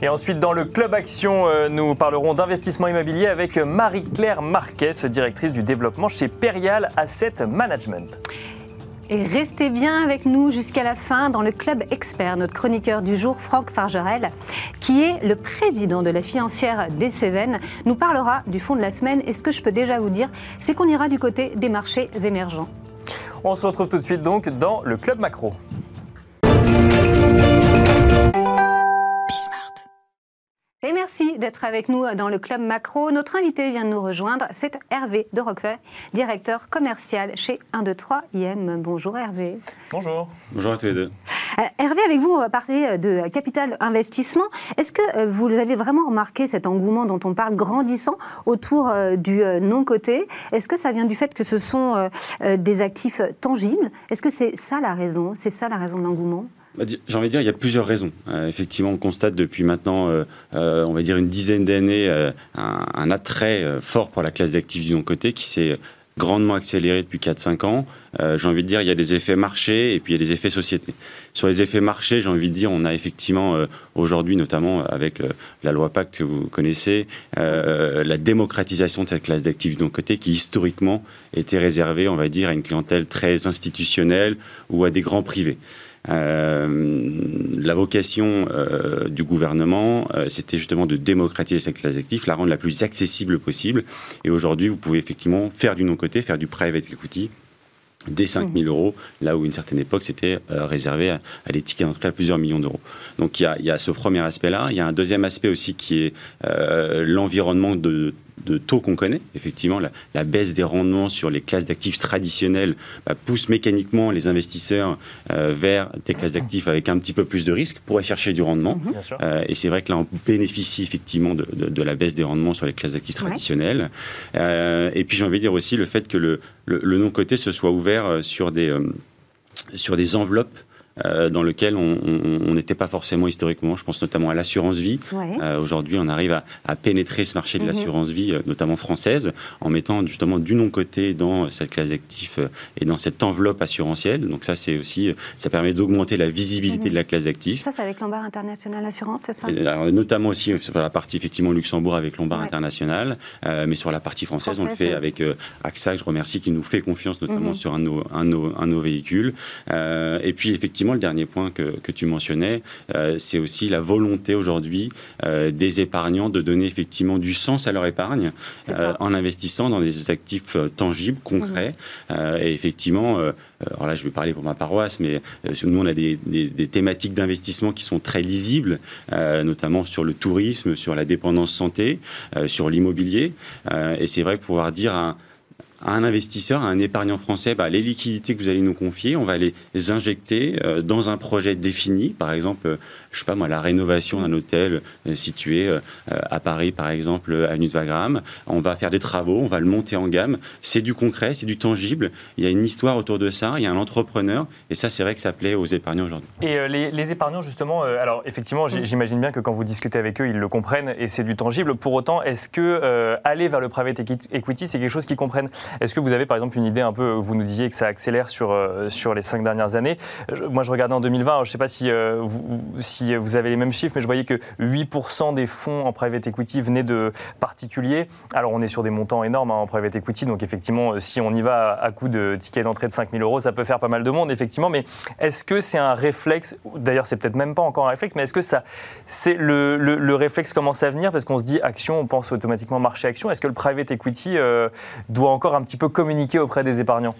Et ensuite dans le Club Action, euh, nous parlerons d'investissement immobilier avec Marie-Claire Marquez, directrice du développement chez Perial Asset Management. Et restez bien avec nous jusqu'à la fin dans le Club Expert, notre chroniqueur du jour, Franck Fargerel, qui est le président de la financière des Cévennes, nous parlera du fond de la semaine. Et ce que je peux déjà vous dire, c'est qu'on ira du côté des marchés émergents. On se retrouve tout de suite donc dans le Club Macro. Et merci d'être avec nous dans le Club Macro. Notre invité vient de nous rejoindre, c'est Hervé de Roquefeuille, directeur commercial chez 123 IM. Bonjour Hervé. Bonjour. Bonjour à tous les deux. Euh, Hervé, avec vous, on va parler de capital investissement. Est-ce que euh, vous avez vraiment remarqué cet engouement dont on parle grandissant autour euh, du non-coté? Est-ce que ça vient du fait que ce sont des actifs tangibles? Est-ce que c'est ça la raison? C'est ça la raison de l'engouement? J'ai envie de dire, il y a plusieurs raisons. Euh, effectivement, on constate depuis maintenant, euh, euh, on va dire une dizaine d'années, un, attrait fort pour la classe d'actifs du non-côté qui s'est grandement accéléré depuis 4-5 ans. j'ai envie de dire, il y a des effets marché et puis il y a des effets société. Sur les effets marché, j'ai envie de dire, on a effectivement aujourd'hui, notamment avec la loi Pacte que vous connaissez, la démocratisation de cette classe d'actifs du non-côté qui historiquement était réservée, on va dire, à une clientèle très institutionnelle ou à des grands privés. Euh, la vocation euh, du gouvernement, euh, c'était justement de démocratiser cette classe d'actifs, la rendre la plus accessible possible. Et aujourd'hui, vous pouvez effectivement faire du non-côté, faire du private equity dès 5 000 euros, là où une certaine époque c'était réservé à, des tickets d'entrée à plusieurs millions d'euros. Donc il y, a, ce premier aspect-là. Il y a un deuxième aspect aussi qui est l'environnement de de taux qu'on connaît. Effectivement, la, baisse des rendements sur les classes d'actifs traditionnelles bah, pousse mécaniquement les investisseurs euh, vers des classes d'actifs avec un petit peu plus de risques pour aller chercher du rendement. Euh, et c'est vrai que là, on bénéficie effectivement de, la baisse des rendements sur les classes d'actifs traditionnelles. Euh, et puis, j'ai envie de dire aussi le fait que le, le non-coté se soit ouvert sur des, sur des enveloppes euh, dans lequel on n'était pas forcément historiquement. Je pense notamment à l'assurance vie. Euh, aujourd'hui, on arrive à, pénétrer ce marché de mhm. l'assurance vie, euh, notamment française, en mettant justement du non-côté dans cette classe d'actifs et dans cette enveloppe assurantielle. Donc ça, c'est aussi, ça permet d'augmenter la visibilité mhm. de la classe d'actifs. Ça, c'est avec Lombard International Assurance, c'est ça? Notamment aussi sur la partie effectivement Luxembourg avec Lombard International, mais sur la partie française, on le fait avec AXA, je remercie, qui nous fait confiance notamment mhm. sur un de nos, un, un nos véhicules. et puis effectivement, le dernier point que, tu mentionnais, euh, c'est aussi la volonté aujourd'hui euh, des épargnants de donner effectivement du sens à leur épargne euh, en investissant dans des actifs tangibles, concrets. Mhm. et effectivement, alors là, je vais parler pour ma paroisse, mais nous, on a des, des thématiques d'investissement qui sont très lisibles, notamment sur le tourisme, sur la dépendance santé, sur l'immobilier. et c'est vrai que pouvoir dire à à un investisseur, à un épargnant français, bah, les liquidités que vous allez nous confier, on va les injecter euh, dans un projet défini, par exemple je sais pas moi, la rénovation d'un hôtel euh, situé euh, à Paris, par exemple, avenue de Wagram. On va faire des travaux, on va le monter en gamme. C'est du concret, c'est du tangible. Il y a une histoire autour de ça, il y a un entrepreneur, et ça, c'est vrai que ça plaît aux épargnants aujourd'hui. Et euh, les, épargnants, justement, alors effectivement, j'imagine bien que quand vous discutez avec eux, ils le comprennent et c'est du tangible. Pour autant, est-ce que aller vers le private equity, c'est quelque chose qu'ils comprennent? Est-ce que vous avez, par exemple, une idée un peu, vous nous disiez que ça accélère sur, sur les cinq dernières années. moi, je regardais en 2020, je ne sais pas si, vous, si vous avez les mêmes chiffres, mais je voyais que 8% des fonds en private equity venaient de particuliers. Alors on est sur des montants énormes hein, en private equity, donc effectivement, euh, si on y va à coup de tickets d'entrée de 5000 euros, ça peut faire pas mal de monde, effectivement. Mais est-ce que c'est un réflexe D'ailleurs, c'est peut-être même pas encore un réflexe, mais est-ce que ça, c'est le, le, réflexe commence à venir? Parce qu'on se dit action, on pense automatiquement marché action. Est-ce que le private equity euh, doit encore un petit peu communiquer auprès des épargnants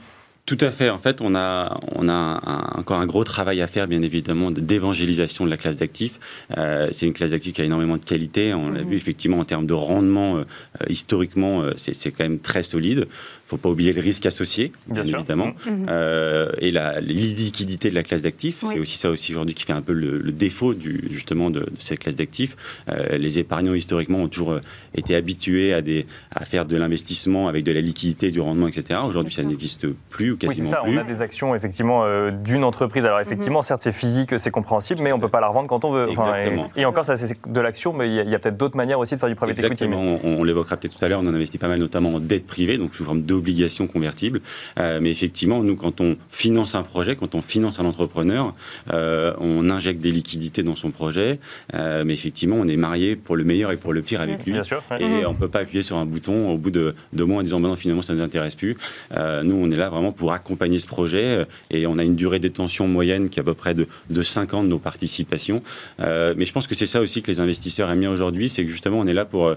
tout à fait. En fait, on a, on a encore un gros travail à faire, bien évidemment, d'évangélisation de la classe d'actifs. Euh, c'est une classe d'actifs qui a énormément de qualité. On l'a mhm. vu effectivement en termes de rendement, euh, historiquement, euh, c'est quand même très solide. Faut pas oublier le risque associé, bien, évidemment, Mhm. euh, et la liquidité de la classe d'actifs. Oui. C'est aussi ça aussi aujourd'hui qui fait un peu le, le défaut du, justement de, de cette classe d'actifs. Euh, les épargnants historiquement ont toujours euh, été habitués à, des, à faire de l'investissement avec de la liquidité, du rendement, etc. Aujourd'hui, ça n'existe plus ou Oui, c'est quasiment ça. plus. On a des actions effectivement euh, d'une entreprise. Alors effectivement, certes, c'est physique, c'est compréhensible, mais on peut pas la revendre quand on veut. Enfin, Exactement. et, et encore, ça, c'est de l'action, mais il y a, peut-être d'autres manières aussi de faire du private equity. Exactement, mais- on, on l'évoquera peut-être tout à l'heure, on en investit pas mal notamment en dette privée, donc sous forme d'obligations convertibles. Euh, mais effectivement, nous, quand on finance un projet, quand on finance un entrepreneur, euh, on injecte des liquidités dans son projet, euh, mais effectivement, on est marié pour le meilleur et pour le pire avec lui. Bien sûr. ouais. Et on ne peut pas appuyer sur un bouton au bout de deux mois en disant bah non, finalement ça ne nous intéresse plus. Nous, on est là vraiment pour accompagner ce projet et on a une durée détention moyenne qui est à peu près de, de 5 ans de nos participations. Mais je pense que c'est ça aussi que les investisseurs aiment bien aujourd'hui, c'est que justement on est là pour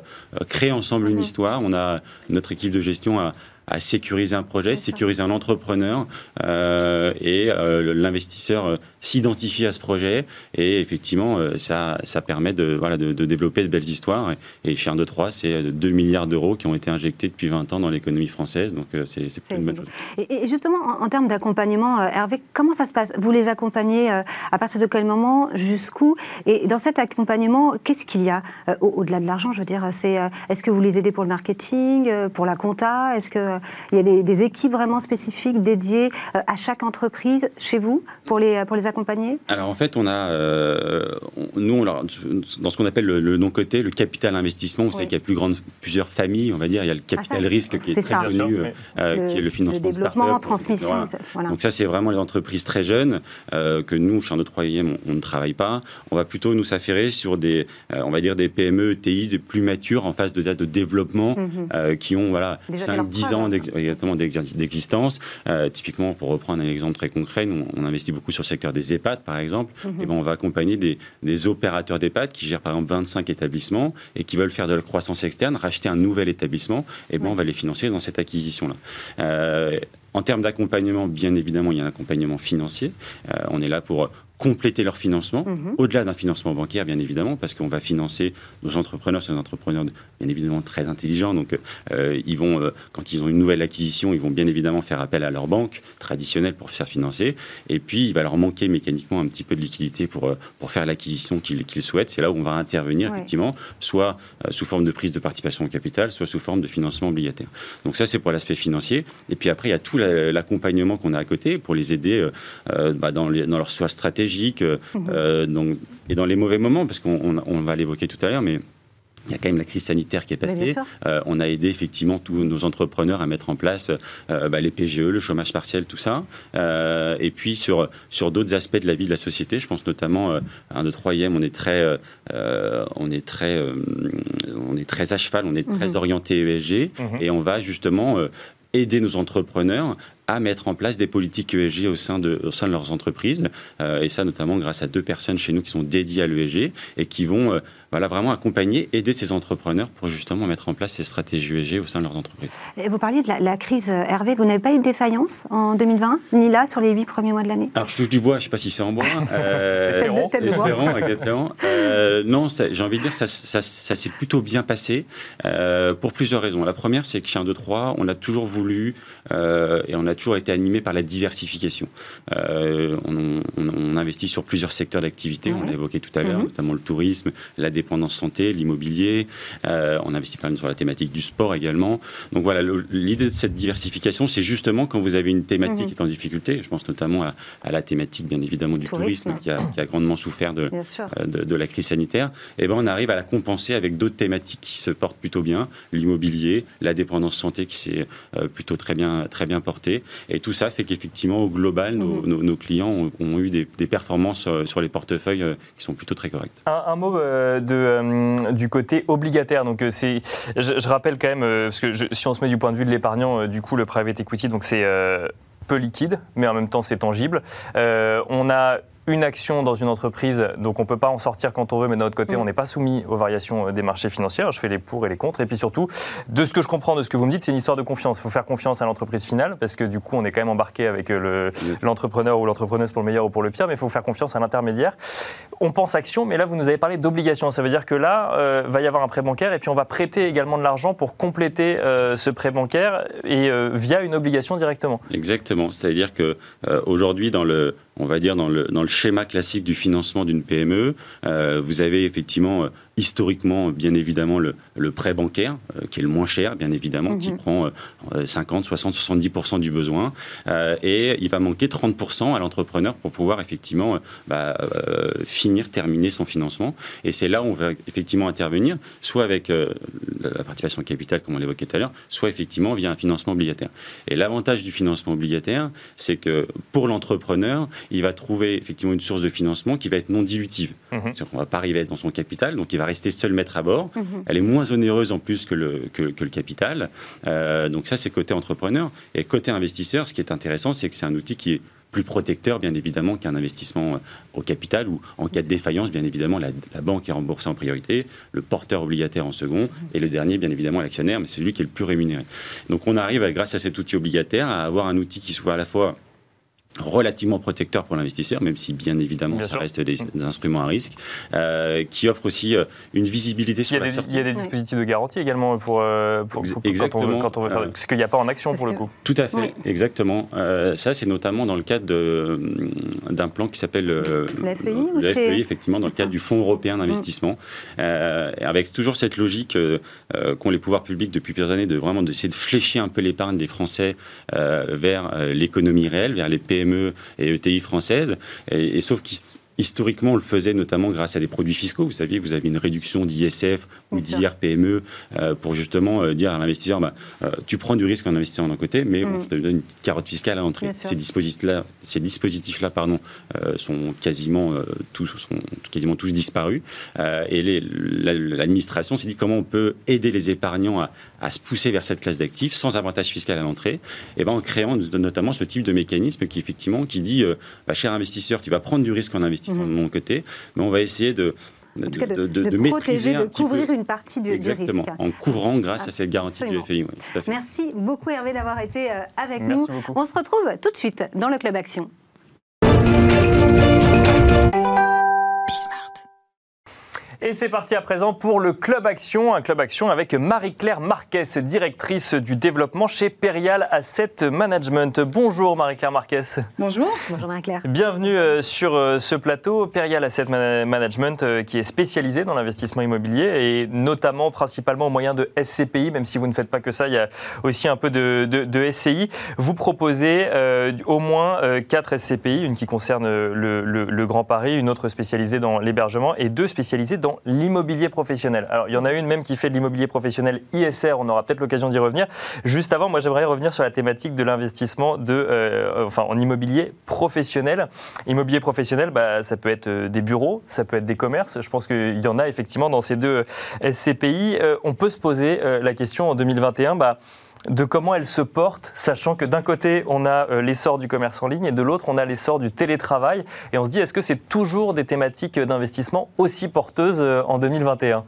créer ensemble une histoire. On a notre équipe de gestion à à sécuriser un projet, sécuriser un entrepreneur euh, et euh, l'investisseur euh, s'identifie à ce projet. Et effectivement ça, ça permet de, voilà, de, de développer de belles histoires. Et, et chez 1, 2, 3 c'est 2 milliards d'euros qui ont été injectés depuis 20 ans dans l'économie française. Donc c'est une bonne chose. Et, et justement, en, en termes d'accompagnement, Hervé, comment ça se passe? Vous les accompagnez à partir de quel moment Jusqu'où? Et dans cet accompagnement, qu'est-ce qu'il y a au- au-delà de l'argent? Je veux dire, c'est est-ce que vous les aidez pour le marketing, pour la compta? Est-ce qu'il y a des, des équipes vraiment spécifiques dédiées euh, à chaque entreprise chez vous pour les, pour les accompagner? Alors en fait, on a, euh, nous, on leur- dans ce qu'on appelle le, le non-côté, le capital investissement, vous savez Oui. qu'il y a plus grande, plusieurs familles, on va dire, il y a le capital ça, risque qui est très ça. connu, euh, euh, qui est le financement de développement, start-up. transmission, Voilà. ça- voilà. Donc ça, c'est vraiment les entreprises très jeunes euh, que nous, chez un 3 on, on ne travaille pas. On va plutôt nous s'affairer sur des, euh, on va dire des PME, ETI, des plus matures en phase de, de développement, Mhm. euh, qui ont voilà Déjà fait leurs 5-10 preuves. Ans d'existence. Euh, typiquement, pour reprendre un exemple très concret, nous, on investit beaucoup sur le secteur des EHPAD, par exemple. Mhm. Et ben, on va accompagner des, des opérateurs d'EHPAD qui gèrent par exemple 25 établissements et qui veulent faire de la croissance externe, racheter un nouvel établissement. Et ben, on va les financer dans cette acquisition-là. Euh, en termes d'accompagnement, bien évidemment, il y a un accompagnement financier. Euh, on est là pour compléter leur financement, Mhm. au-delà d'un financement bancaire, bien évidemment, parce qu'on va financer nos entrepreneurs, ces entrepreneurs bien évidemment très intelligents. Donc, euh, ils vont, euh, quand ils ont une nouvelle acquisition, ils vont bien évidemment faire appel à leur banque traditionnelle pour se faire financer. Et puis, il va leur manquer mécaniquement un petit peu de liquidité pour, euh, pour faire l'acquisition qu'ils qu'ils souhaitent. C'est là où on va intervenir, Ouais. effectivement, soit euh, sous forme de prise de participation au capital, soit sous forme de financement obligataire. Donc, ça, c'est pour l'aspect financier. Et puis après, il y a tout la- l'accompagnement qu'on a à côté pour les aider bah, dans, les- dans leur choix stratégique euh, euh, donc- et dans les mauvais moments, parce qu'on on- on va l'évoquer tout à l'heure, mais il y a quand même la crise sanitaire qui est passée. Euh, on a aidé effectivement tous nos entrepreneurs à mettre en place euh, bah, les PGE, le chômage partiel, tout ça. Euh, et puis sur, sur d'autres aspects de la vie de la société, je pense notamment euh, à 1, 2, 3 on est très, euh, euh, on est très, euh, on est très à cheval, on est très Mhm. orienté ESG Mhm. et on va justement euh, aider nos entrepreneurs à mettre en place des politiques ESG au sein de, au sein de leurs entreprises. Euh, et ça, notamment grâce à deux personnes chez nous qui sont dédiées à l'ESG et qui vont euh, voilà, vraiment accompagner, aider ces entrepreneurs pour justement mettre en place ces stratégies ESG au sein de leurs entreprises. Et vous parliez de la, la crise, euh, Hervé. Vous n'avez pas eu de défaillance en 2020, ni là, sur les huit premiers mois de l'année? Alors, je touche du bois, je ne sais pas si c'est en bois. Euh, Espérons. Espérons, exactement. Euh, non, j'ai envie de dire que ça, ça- ça s'est plutôt bien passé euh, pour plusieurs raisons. La première, c'est que chez 1, 2, 3, on a toujours voulu euh, et on a toujours été animé par la diversification. Euh, on, on- on investit sur plusieurs secteurs d'activité, on Mhm. l'a évoqué tout à l'heure, Mhm. notamment le tourisme, la dépendance santé, l'immobilier. Euh, on investit pas mal sur la thématique du sport également. Donc voilà, l'idée de cette diversification, c'est justement quand vous avez une thématique Mhm. qui est en difficulté, je pense notamment à, à la thématique bien évidemment du Tourisme. tourisme, qui, a, qui a grandement souffert de, euh, de, de la crise sanitaire, et ben on arrive à la compenser avec d'autres thématiques qui se portent plutôt bien, l'immobilier, la dépendance santé qui s'est euh, plutôt très bien, très bien portée. Et tout ça fait qu'effectivement, au global, nos, Mhm. nos- nos clients ont, ont eu des, des performances euh, sur les portefeuilles euh, qui sont plutôt très correctes. Un, un mot euh, euh, du côté obligataire. Donc, euh, c'est, je, rappelle quand même, euh, parce que si on se met du point de vue de l'épargnant, du coup, le private equity, donc c'est peu liquide, mais en même temps, c'est tangible. On a une action dans une entreprise, donc on ne peut pas en sortir quand on veut, mais d'un autre côté, mm. on n'est pas soumis aux variations euh, des marchés financiers. je fais les pour et les contre. Et puis surtout, de ce que je comprends de ce que vous me dites, c'est une histoire de confiance. Il faut faire confiance à l'entreprise finale, parce que du coup, on est quand même embarqué avec euh, l'entrepreneur ou l'entrepreneuse pour le meilleur ou pour le pire, mais il faut faire confiance à l'intermédiaire. On pense action, mais là, vous nous avez parlé d'obligation. Ça veut dire que là, euh, va y avoir un prêt bancaire et puis on va prêter également de l'argent pour compléter ce prêt bancaire et via une obligation directement. Exactement. C'est-à-dire que aujourd'hui, dans le on va dire, dans le, dans le schéma classique du financement d'une PME, euh, vous avez effectivement euh, historiquement, bien évidemment, le, le prêt bancaire, euh, qui est le moins cher, bien évidemment, qui mhm. prend 50, 60, 70% du besoin. et il va manquer 30% à l'entrepreneur pour pouvoir effectivement bah, finir, terminer son financement. Et c'est là où on va effectivement intervenir, soit avec la participation capitale, comme on l'évoquait tout à l'heure, soit effectivement via un financement obligataire. Et l'avantage du financement obligataire, c'est que pour l'entrepreneur, il va trouver effectivement une source de financement qui va être non dilutive. Mhm. On ne va pas arriver dans son capital, donc il va rester seul maître à bord. Mhm. Elle est moins onéreuse en plus que le, que, le capital. Euh, donc ça, c'est côté entrepreneur. Et côté investisseur, ce qui est intéressant, c'est que c'est un outil qui est plus protecteur, bien évidemment, qu'un investissement euh, au capital, ou en cas de défaillance, bien évidemment, la, banque est remboursée en priorité, le porteur obligataire en second, mhm. et le dernier, bien évidemment, l'actionnaire, mais c'est lui qui est le plus rémunéré. Donc on arrive, grâce à cet outil obligataire, à avoir un outil qui soit à la fois relativement protecteur pour l'investisseur, même si bien évidemment ça reste des, instruments à risque, euh, qui offre aussi euh, une visibilité sur la sortie. Il y a des dispositifs de garantie également pour, euh, pour, exactement, quand, on veut, faire, ce qu'il n'y a pas en action pour le coup. Tout à fait, exactement. ça c'est notamment dans le cadre d'un plan qui s'appelle le FEI, effectivement, dans le cadre du Fonds européen d'investissement, avec toujours cette logique qu'ont les pouvoirs publics depuis plusieurs années de vraiment d'essayer de flécher un peu l'épargne des Français vers l'économie réelle, vers les PME et ETI françaises. Et, et sauf qu'ils Historiquement, on le faisait notamment grâce à des produits fiscaux. Vous saviez, vous avez une réduction d'ISF ou d'IRPME euh, pour justement euh, dire à l'investisseur, bah, euh, tu prends du risque en investissant d'un côté, mais mm. je te donne une petite carotte fiscale à l'entrée. Ces dispositifs-là, ces pardon, sont quasiment tous sont quasiment tous disparus. et l'administration s'est dit comment on peut aider les épargnants à, à se pousser vers cette classe d'actifs sans avantage fiscal à l'entrée. Et eh ben en créant notamment ce type de mécanisme qui effectivement qui dit, bah, cher investisseur, tu vas prendre du risque en investissant de mon mhm. côté, mais on va essayer de, de, de, de, de protéger, de couvrir une partie du, Exactement, risque. en couvrant grâce à cette garantie du FMI. Merci beaucoup Hervé d'avoir été euh, avec nous. On se retrouve tout de suite dans le Club Action. Et c'est parti à présent pour le Club Action, un Club Action avec Marie-Claire Marquez, directrice du développement chez Perial Asset Management. Bonjour Marie-Claire Marquez. Bonjour. Bonjour Marie-Claire. Bienvenue euh, sur euh, ce plateau. Perial Asset Management euh, qui est spécialisé dans l'investissement immobilier et notamment principalement au moyen de SCPI, même si vous ne faites pas que ça, il y a aussi un peu de, de, SCI. Vous proposez au moins quatre SCPI, une qui concerne le, le Grand Paris, une autre spécialisée dans l'hébergement et deux spécialisées dans l'immobilier professionnel. Alors, il y en a une même qui fait de l'immobilier professionnel ISR, on aura peut-être l'occasion d'y revenir. Juste avant, moi, j'aimerais revenir sur la thématique de l'investissement euh, en immobilier professionnel. Immobilier professionnel, bah, ça peut être euh, des bureaux, ça peut être des commerces. Je pense qu'il y en a effectivement dans ces deux SCPI. Euh, on peut se poser la question en 2021, bah, de comment elle se porte, sachant que d'un côté, on a euh, l'essor du commerce en ligne et de l'autre, on a l'essor du télétravail. Et on se dit, est-ce que c'est toujours des thématiques d'investissement aussi porteuses euh, en 2021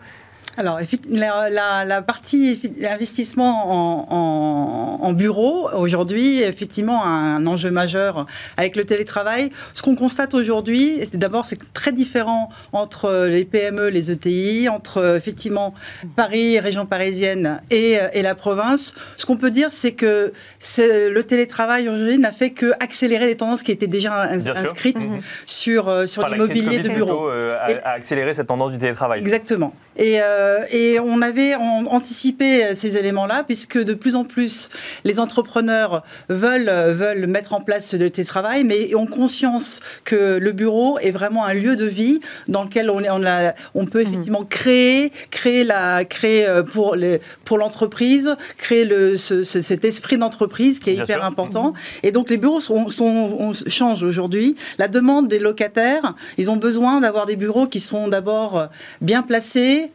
alors, la, la, partie investissement en, bureau, aujourd'hui, effectivement, un enjeu majeur avec le télétravail. Ce qu'on constate aujourd'hui, c'est d'abord, c'est très différent entre les PME, les ETI, entre effectivement Paris, région parisienne et, et la province. Ce qu'on peut dire, c'est que le télétravail aujourd'hui n'a fait que accélérer les tendances qui étaient déjà inscrites mhm. sur, euh, sur l'immobilier de bureau. Euh, a, accéléré cette tendance du télétravail. Exactement. Et, euh, et, on avait anticipé ces éléments-là, puisque de plus en plus, les entrepreneurs veulent, veulent mettre en place ce télétravail, mais ont conscience que le bureau est vraiment un lieu de vie dans lequel on, on, a, on peut effectivement créer, créer, la, créer euh, pour, les, pour l'entreprise, créer le, ce, cet esprit d'entreprise qui est hyper important. Et donc les bureaux sont, sont, changent aujourd'hui. La demande des locataires, ils ont besoin d'avoir des bureaux qui sont d'abord bien placés,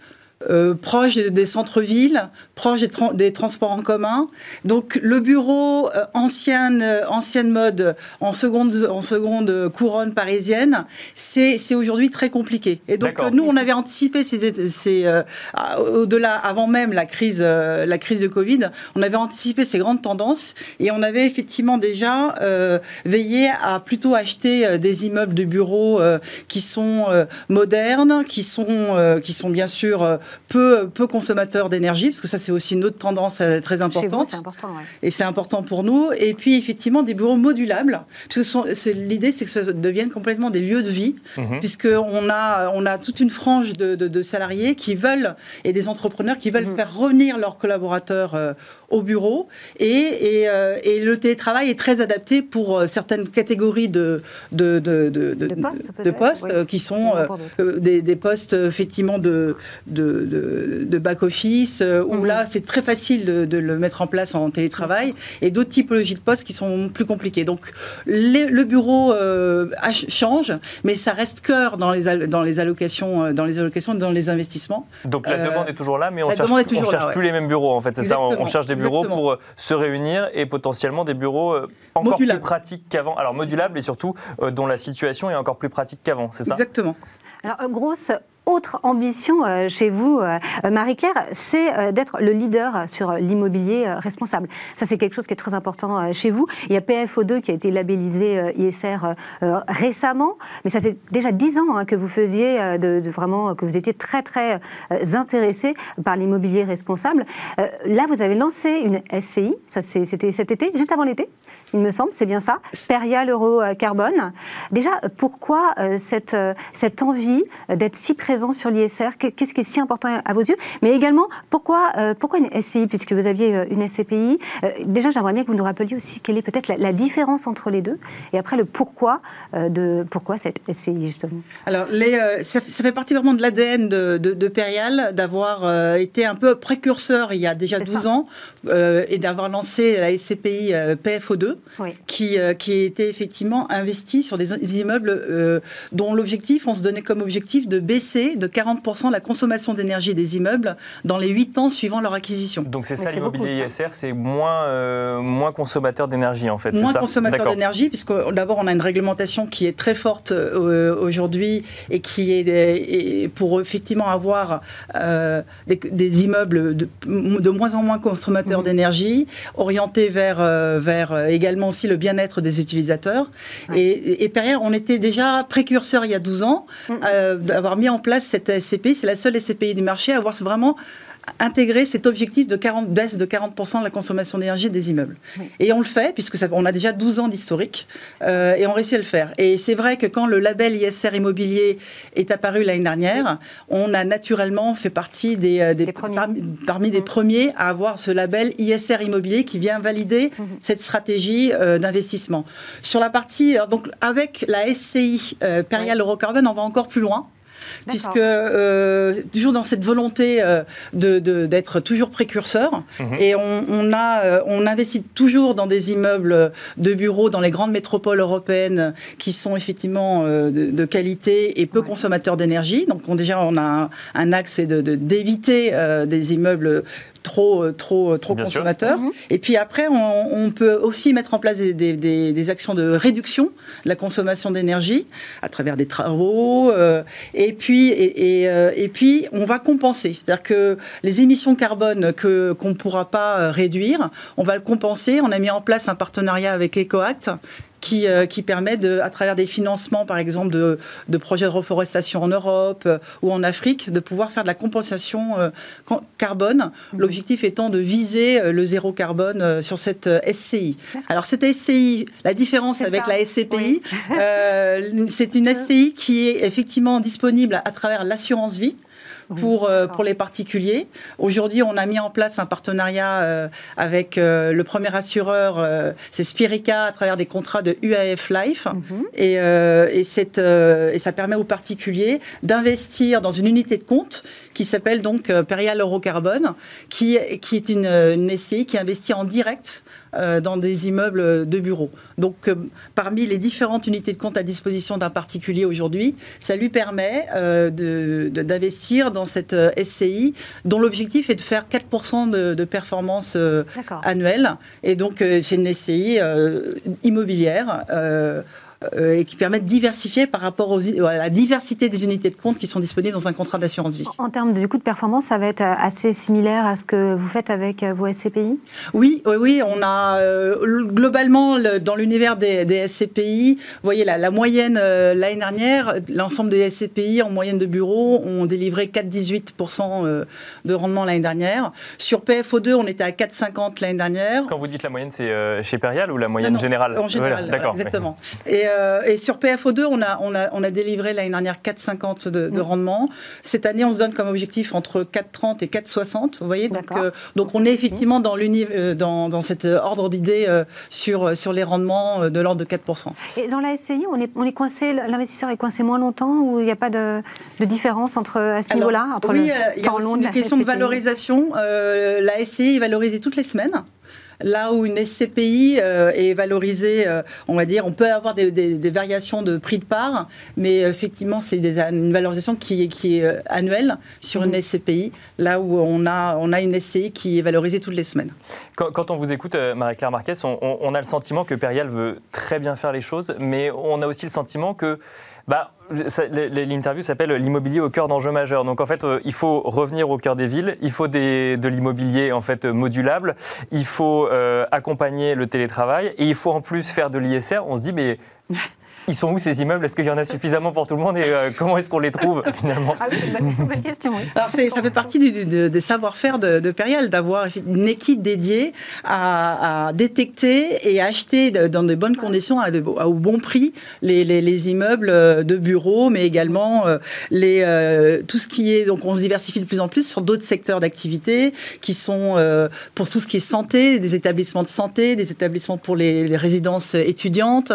proche des centres-villes, proche des, des, transports en commun. Donc le bureau ancienne, ancienne mode en seconde, en seconde couronne parisienne, c'est aujourd'hui très compliqué. Et donc nous, on avait anticipé ces, ces au-delà, avant même la crise, la crise de Covid, on avait anticipé ces grandes tendances et on avait effectivement déjà veillé à plutôt acheter des immeubles de bureaux qui sont modernes, qui sont, qui sont bien sûr peu, peu consommateurs d'énergie, parce que ça c'est aussi une autre tendance très importante. important, Et c'est important pour nous. Et puis effectivement des bureaux modulables, parce que l'idée c'est que ça devienne complètement des lieux de vie, mhm. puisqu'on a, on a toute une frange de, salariés qui veulent, et des entrepreneurs qui veulent mhm. faire revenir leurs collaborateurs euh, au bureau. Et, et, euh, et, le télétravail est très adapté pour euh, certaines catégories de, de, de, de postes, euh, qui sont des, des, postes effectivement de, de, back-office, où mhm. là c'est très facile de, le mettre en place en télétravail, et d'autres typologies de postes qui sont plus compliquées. Donc le bureau change, mais ça reste cœur dans les, dans les allocations, dans les allocations, dans les investissements. Donc la demande est toujours là, mais on ne cherche, cherche plus les mêmes bureaux en fait, c'est ça, on, cherche des bureaux pour euh, se réunir et potentiellement des bureaux euh, encore plus pratiques qu'avant. Alors modulables et surtout euh, dont la situation est encore plus pratique qu'avant, c'est ça? Exactement. Alors, grosse autre ambition euh, chez vous, euh, Marie-Claire, c'est euh, d'être le leader sur l'immobilier responsable. Ça, c'est quelque chose qui est très important chez vous. Il y a PFO2 qui a été labellisé ISR récemment, mais ça fait déjà dix ans hein, que vous faisiez de, vraiment que vous étiez très très intéressé par l'immobilier responsable. là, vous avez lancé une SCI. Ça, c'était cet été, juste avant l'été il me semble, c'est bien ça, Peria l'euro carbone. Déjà, pourquoi cette, cette envie d'être si présent sur l'ISR Qu'est-ce qui est si important à vos yeux? Mais également, pourquoi, euh, pourquoi une SCI, puisque vous aviez euh, une SCPI euh, Déjà, j'aimerais bien que vous nous rappeliez aussi quelle est peut-être la, différence entre les deux, et après le pourquoi de pourquoi cette SCI, justement? Alors, les, ça, fait partie vraiment de l'ADN de, de, Perial d'avoir été un peu précurseur il y a déjà 12 ans et d'avoir lancé la SCPI PFO2, qui, qui était effectivement investi sur des immeubles dont l'objectif, on se donnait comme objectif de baisser de 40% la consommation d'énergie des immeubles dans les 8 ans suivant leur acquisition. Donc c'est ça l'immobilier ISR, c'est moins, euh, moins consommateur d'énergie en fait Moins consommateur d'énergie, puisque d'abord on a une réglementation qui est très forte euh, aujourd'hui et qui est pour effectivement avoir euh, des, immeubles de, de, moins en moins consommateurs mhm. d'énergie, orientés vers, vers également aussi le bien-être des utilisateurs. Et, et, on était déjà précurseur il y a 12 ans mhm. d'avoir mis en place cette SCPI. C'est la seule SCPI du marché à avoir vraiment intégrer cet objectif de 40, baisse de 40% de la consommation d'énergie des immeubles. Et on le fait, puisque ça, on a déjà 12 ans d'historique, euh, et on réussit à le faire. Et c'est vrai que quand le label ISR immobilier est apparu l'année dernière, on a naturellement fait partie des, euh, des, parmi, des mmh. premiers à avoir ce label ISR immobilier qui vient valider mmh. cette stratégie euh, d'investissement. Sur la partie, donc avec la SCI euh, Perial Eurocarbon, on va encore plus loin puisque euh, toujours dans cette volonté euh, d'être toujours précurseur, mhm. et on, a, euh, on investit toujours dans des immeubles de bureaux dans les grandes métropoles européennes qui sont effectivement de, qualité et peu consommateurs d'énergie. Donc on, déjà on a un, axe d'éviter des immeubles trop, euh, trop, euh, trop consommateurs. Mhm. Et puis après, on, peut aussi mettre en place des, des, actions de réduction de la consommation d'énergie à travers des travaux. Euh, et, puis, et, et, puis, on va compenser. C'est-à-dire que les émissions carbone que, qu'on ne pourra pas réduire, on va le compenser. On a mis en place un partenariat avec EcoAct qui, euh, qui permet, de, à travers des financements, par exemple, de, de projets de reforestation en Europe euh, ou en Afrique, de pouvoir faire de la compensation euh, carbone. Mhm. L'objectif étant de viser le zéro carbone sur cette SCI. Alors, cette SCI, la différence avec la SCPI, c'est une SCI qui est effectivement disponible à travers l'assurance vie pour, euh, pour les particuliers. Aujourd'hui, on a mis en place un partenariat euh, avec euh, le premier assureur, c'est Spirica, à travers des contrats de UAF Life. Mhm. et, et, cette, et ça permet aux particuliers d'investir dans une unité de compte qui s'appelle donc Perial Eurocarbone, qui, qui est une, une SCI qui investit en direct dans des immeubles de bureaux. Donc, euh, parmi les différentes unités de compte à disposition d'un particulier aujourd'hui, ça lui permet euh, d'investir dans cette SCI dont l'objectif est de faire 4% de, de performance annuelle. Et donc, c'est une SCI immobilière euh, et qui permettent de diversifier par rapport aux, à la diversité des unités de compte qui sont disponibles dans un contrat d'assurance vie. En termes du coût de performance, ça va être assez similaire à ce que vous faites avec euh, vos SCPI Oui, oui, oui. On a euh, globalement dans l'univers des, SCPI, vous voyez la, la moyenne l'année dernière, l'ensemble des SCPI en moyenne de bureaux ont délivré 4,18% de rendement l'année dernière. Sur PFO2, on était à 4,50 l'année dernière. Quand vous dites la moyenne, c'est chez Perial ou la moyenne générale? En général, d'accord. Exactement. Et, euh, et, sur PFO2, on a, on a, on a délivré l'année dernière 4,50 de, de mm. rendement. Cette année, on se donne comme objectif entre 4,30 et 4,60. Vous voyez donc, euh, donc on est effectivement dans, euh, dans, dans cet ordre d'idée sur, sur les rendements de l'ordre de 4%. Et dans la SCI, on est, on est coincé, l'investisseur est coincé moins longtemps ou il n'y a pas de, de, différence entre, à ce niveau-là entre Oui, il y a aussi une question de valorisation. la SCI est valorisée toutes les semaines. Là où une SCPI euh, est valorisée, euh, on va dire, on peut avoir des, variations de prix de part, mais effectivement, c'est une valorisation qui, est euh, annuelle sur une mhm. SCPI, là où on a, on a une SCI qui est valorisée toutes les semaines. Quand, on vous écoute, Marie-Claire Marquez, on, a le sentiment que Perial veut très bien faire les choses, mais on a aussi le sentiment que bah, L'interview s'appelle L'immobilier au cœur d'enjeux majeurs. Donc en fait, euh, il faut revenir au cœur des villes, il faut des, de l'immobilier en fait modulable, il faut euh, accompagner le télétravail et il faut en plus faire de l'ISR. On se dit mais ils sont où ces immeubles? Est-ce qu'il y en a suffisamment pour tout le monde? Et euh, comment est-ce qu'on les trouve finalement? Ah oui, c'est une bonne question. Oui. Alors ça fait partie des savoir-faire de, de Perial d'avoir une équipe dédiée à, détecter et acheter dans de bonnes conditions à au bon prix les, les, immeubles de bureaux, mais également euh, les, euh, tout ce qui est donc on se diversifie de plus en plus sur d'autres secteurs d'activité qui sont pour tout ce qui est santé, des établissements de santé, des établissements pour les, les résidences étudiantes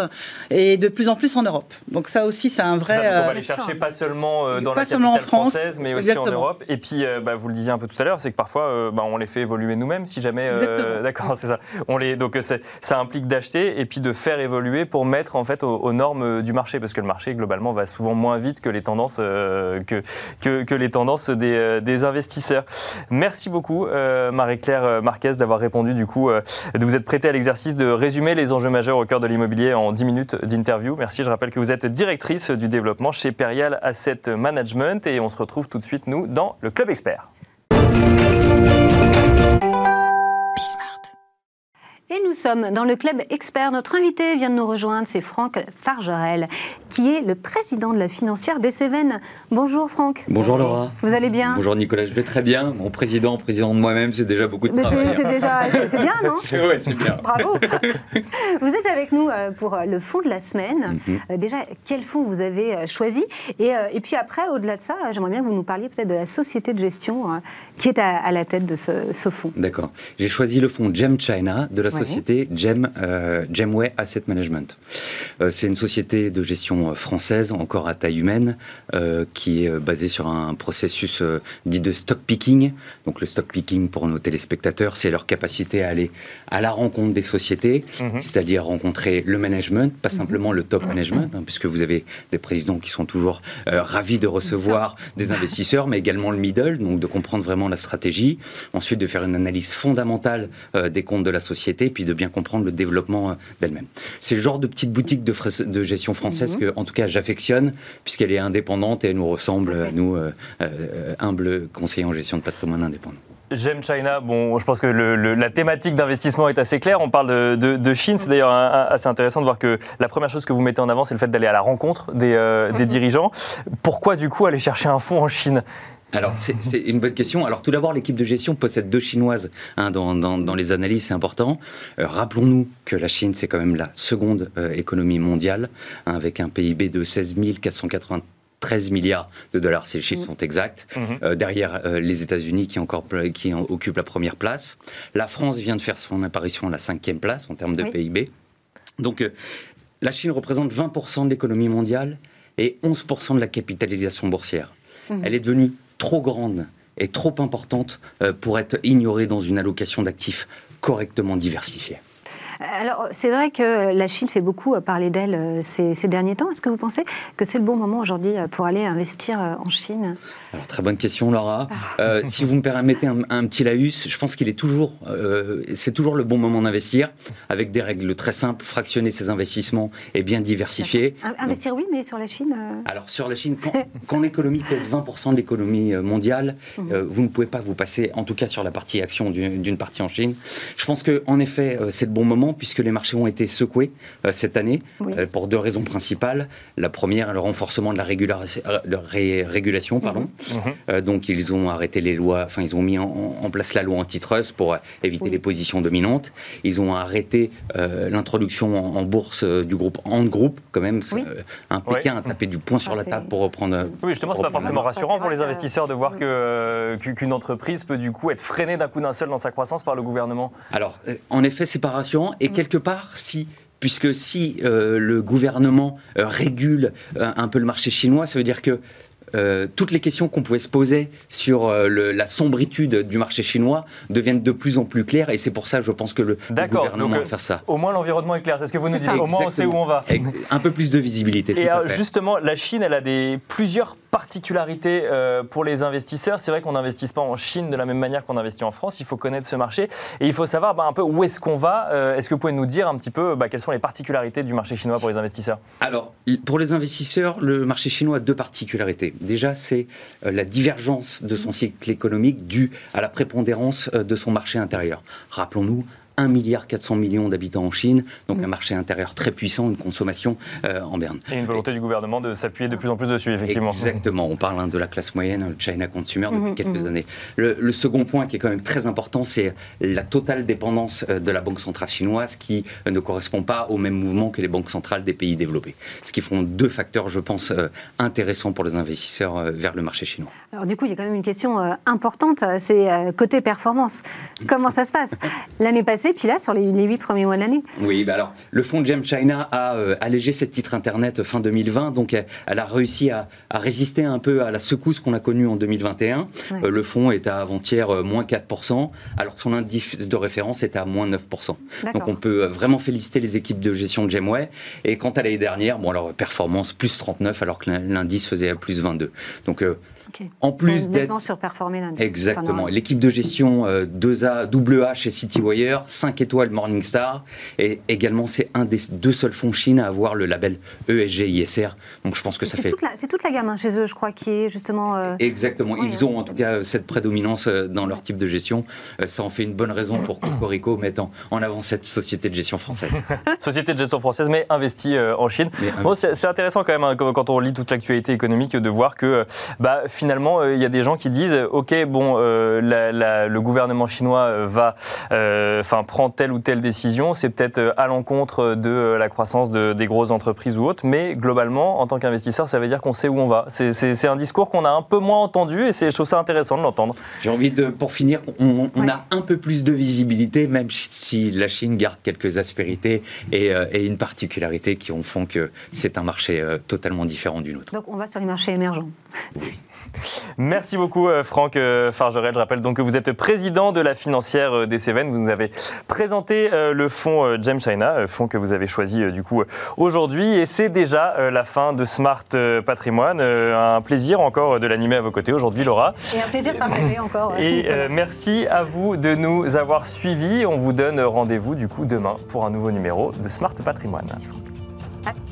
et de plus en plus plus en Europe. Donc ça aussi, c'est un vrai. on va les chercher pas seulement euh, dans la capitale en France, française, mais aussi en Europe. Et puis, euh, bah, vous le disiez un peu tout à l'heure, c'est que parfois, euh, bah, on les fait évoluer nous-mêmes, si jamais. D'accord, c'est ça. On les, donc ça implique d'acheter et puis de faire évoluer pour mettre en fait aux, normes du marché, parce que le marché globalement va souvent moins vite que les tendances que, que, les tendances des, des, investisseurs. Merci beaucoup, Marie-Claire Marquez, d'avoir répondu du coup, de vous être prêtée à l'exercice de résumer les enjeux majeurs au cœur de l'immobilier en 10 minutes d'interview. Merci je rappelle que vous êtes directrice du développement chez Perial Asset Management et on se retrouve tout de suite, nous, dans le Club Expert. Et nous sommes dans le club expert. Notre invité vient de nous rejoindre, c'est Franck Fargerel, qui est le président de la financière des Cévennes. Bonjour Franck. Bonjour Laura. Vous allez bien? Bonjour Nicolas, je vais très bien. Mon président, président de moi-même, c'est déjà beaucoup de travail. C'est déjà, c'est bien, non? C'est ouais, c'est bien. Bravo. vous êtes avec nous euh, pour euh, le fonds de la semaine. Mhm. Euh, déjà, quel fonds vous avez choisi? Et, et, puis après, au-delà de ça, j'aimerais bien que vous nous parliez peut-être de la société de gestion qui est à, la tête de ce, ce fonds. D'accord. J'ai choisi le fonds Gem China de la société Gem, euh, Gemway Asset Management. Euh, c'est une société de gestion française, encore à taille humaine, euh, qui est basée sur un processus dit de stock picking. Donc le stock picking pour nos téléspectateurs, c'est leur capacité à aller à la rencontre des sociétés, mhm. c'est-à-dire rencontrer le management, pas mhm. simplement le top management, hein, puisque vous avez des présidents qui sont toujours ravis de recevoir des investisseurs, mais également le middle, donc de comprendre vraiment la stratégie. Ensuite, de faire une analyse fondamentale des comptes de la société, puis de bien comprendre le développement euh, d'elle-même. C'est le genre de petite boutique de, de gestion française mhm. que, en tout cas, j'affectionne, puisqu'elle est indépendante et elle nous ressemble, à nous, euh, euh, humbles conseillers en gestion de patrimoine indépendant. J'aime China. Bon, je pense que la thématique d'investissement est assez claire. On parle de, Chine. C'est d'ailleurs assez intéressant de voir que la première chose que vous mettez en avant, c'est le fait d'aller à la rencontre des, des mhm. dirigeants. Pourquoi, du coup, aller chercher un fonds en Chine? Alors, c'est une bonne question. Alors, tout d'abord, l'équipe de gestion possède deux Chinoises hein, dans, dans, les analyses, c'est important. Euh, rappelons-nous que la Chine, c'est quand même la seconde euh, économie mondiale, hein, avec un PIB de 16 493 milliards de dollars, ces chiffres sont exacts. Mhm. Euh, derrière les États-Unis qui, encore, qui occupent la première place. La France vient de faire son apparition à la cinquième place en termes de PIB. Donc, la Chine représente 20% de l'économie mondiale et 11% de la capitalisation boursière. Mhm. Elle est devenue trop grande et trop importante euh, pour être ignorée dans une allocation d'actifs correctement diversifiée. Alors, c'est vrai que la Chine fait beaucoup parler d'elle euh, ces, ces, derniers temps. Est-ce que vous pensez que c'est le bon moment aujourd'hui euh, pour aller investir euh, en Chine? Alors, très bonne question, Laura. Ah. Euh, si vous me permettez un, un petit laïus, je pense qu'il est toujours, euh, c'est toujours le bon moment d'investir, avec des règles très simples, fractionner ses investissements et bien diversifier. Investir, Donc, oui, mais sur la Chine Alors, sur la Chine, quand, quand l'économie pèse 20% de l'économie mondiale, mmh. vous ne pouvez pas vous passer, en tout cas sur la partie action d'une partie en Chine. Je pense qu'en effet, c'est le bon moment puisque les marchés ont été secoués euh, cette année oui. euh, pour deux raisons principales. La première, le renforcement de la de ré régulation, pardon. Mmh. Euh, donc ils ont arrêté les lois, enfin ils ont mis en, en place la loi antitrust pour éviter oui. les positions dominantes. Ils ont arrêté euh, l'introduction en, en, bourse euh, du groupe Ant Group, quand même. Oui. Un Pékin a tapé du poing sur ah, la table pour reprendre. Oui, justement, c'est pas forcément rassurant pour les investisseurs de voir que qu'une entreprise peut du coup être freinée d'un coup d'un seul dans sa croissance par le gouvernement. Alors, en effet, c'est pas rassurant. Et quelque part, si puisque si euh, le gouvernement euh, régule euh, un peu le marché chinois, ça veut dire que euh, toutes les questions qu'on pouvait se poser sur euh, le, la sombritude du marché chinois deviennent de plus en plus claires et c'est pour ça, je pense, que le, le gouvernement donc, va faire ça. Au moins, l'environnement est clair. C'est ce que vous nous dites. Au moins, on sait où on va. Un peu plus de visibilité. Et justement, la Chine, elle a des plusieurs particularités euh, pour les investisseurs. C'est vrai qu'on n'investit pas en Chine de la même manière qu'on investit en France. Il faut connaître ce marché et il faut savoir bah, un peu où est-ce qu'on va. Euh, est-ce que vous pouvez nous dire un petit peu bah, quelles sont les particularités du marché chinois pour les investisseurs? Alors, pour les investisseurs, le marché chinois a deux particularités. Déjà, c'est euh, la divergence de son cycle économique due à la prépondérance de son marché intérieur. Rappelons-nous, 1 milliard 400 millions d'habitants en Chine, donc mmh. un marché intérieur très puissant, une consommation euh, en berne. Et une volonté du gouvernement de s'appuyer de plus en plus dessus, effectivement. Exactement, on parle hein, de la classe moyenne, China Consumer, depuis mmh, quelques mmh. années. Le, le, second point qui est quand même très important, c'est la totale dépendance euh, de la Banque centrale chinoise qui euh, ne correspond pas au même mouvement que les banques centrales des pays développés. Ce qui font deux facteurs, je pense, euh, intéressants pour les investisseurs euh, vers le marché chinois. Alors du coup, il y a quand même une question importante, c'est côté performance. Comment ça se passe? L'année passée, puis là, sur les, 8 premiers mois de l'année Oui, bah alors, le fonds Gem China a euh, allégé ses titres Internet fin 2020, donc elle, elle a réussi à, à, résister un peu à la secousse qu'on a connue en 2021. Ouais. Euh, le fonds est à avant-hier euh, moins 4%, alors que son indice de référence est à moins 9%. Donc on peut vraiment féliciter les équipes de gestion de Gemway. Et quant à l'année dernière, bon alors performance plus 39, alors que l'indice faisait plus 22. Donc Okay. En plus d'être surperformé l'indice. Exactement. L'équipe de gestion euh, 2A, double A chez Citywire, 5 étoiles Morningstar, et également c'est un des deux seuls fonds Chine à avoir le label ESG ISR. Donc je pense que ça fait. C'est toute la gamme hein, chez eux, je crois, qui est justement. Euh... Exactement. Oui, Ils ont en tout cas cette prédominance euh, dans leur type de gestion. Euh, ça en fait une bonne raison pour Cocorico mettre en, en avant cette société de gestion française. société de gestion française, mais investie euh, en Chine. Bon, c'est intéressant quand même hein, quand on lit toute l'actualité économique de voir que bah, finalement, il euh, y a des gens qui disent OK, bon, euh, la, la, le gouvernement chinois euh, va, enfin, prend telle ou telle décision. C'est peut-être à l'encontre de la croissance de, des grosses entreprises ou autres, mais globalement, en tant qu'investisseur, ça veut dire qu'on sait où on va. C'est un discours qu'on a un peu moins entendu et je trouve ça intéressant de l'entendre. J'ai envie de, pour finir, on, on ouais. a un peu plus de visibilité, même si la Chine garde quelques aspérités et, et une particularité qui font que c'est un marché totalement différent du nôtre. Donc on va sur les marchés émergents. Merci beaucoup euh, Franck euh, Fargerel. Je rappelle donc que vous êtes président de la financière euh, des Cévennes. Vous nous avez présenté le fonds Gem China, fonds que vous avez choisi du coup aujourd'hui. Et c'est déjà la fin de Smart Patrimoine. Un plaisir encore de l'animer à vos côtés aujourd'hui, Laura. Et un plaisir partagé encore. Et merci à vous de nous avoir suivis. On vous donne rendez-vous du coup demain pour un nouveau numéro de Smart Patrimoine. Merci,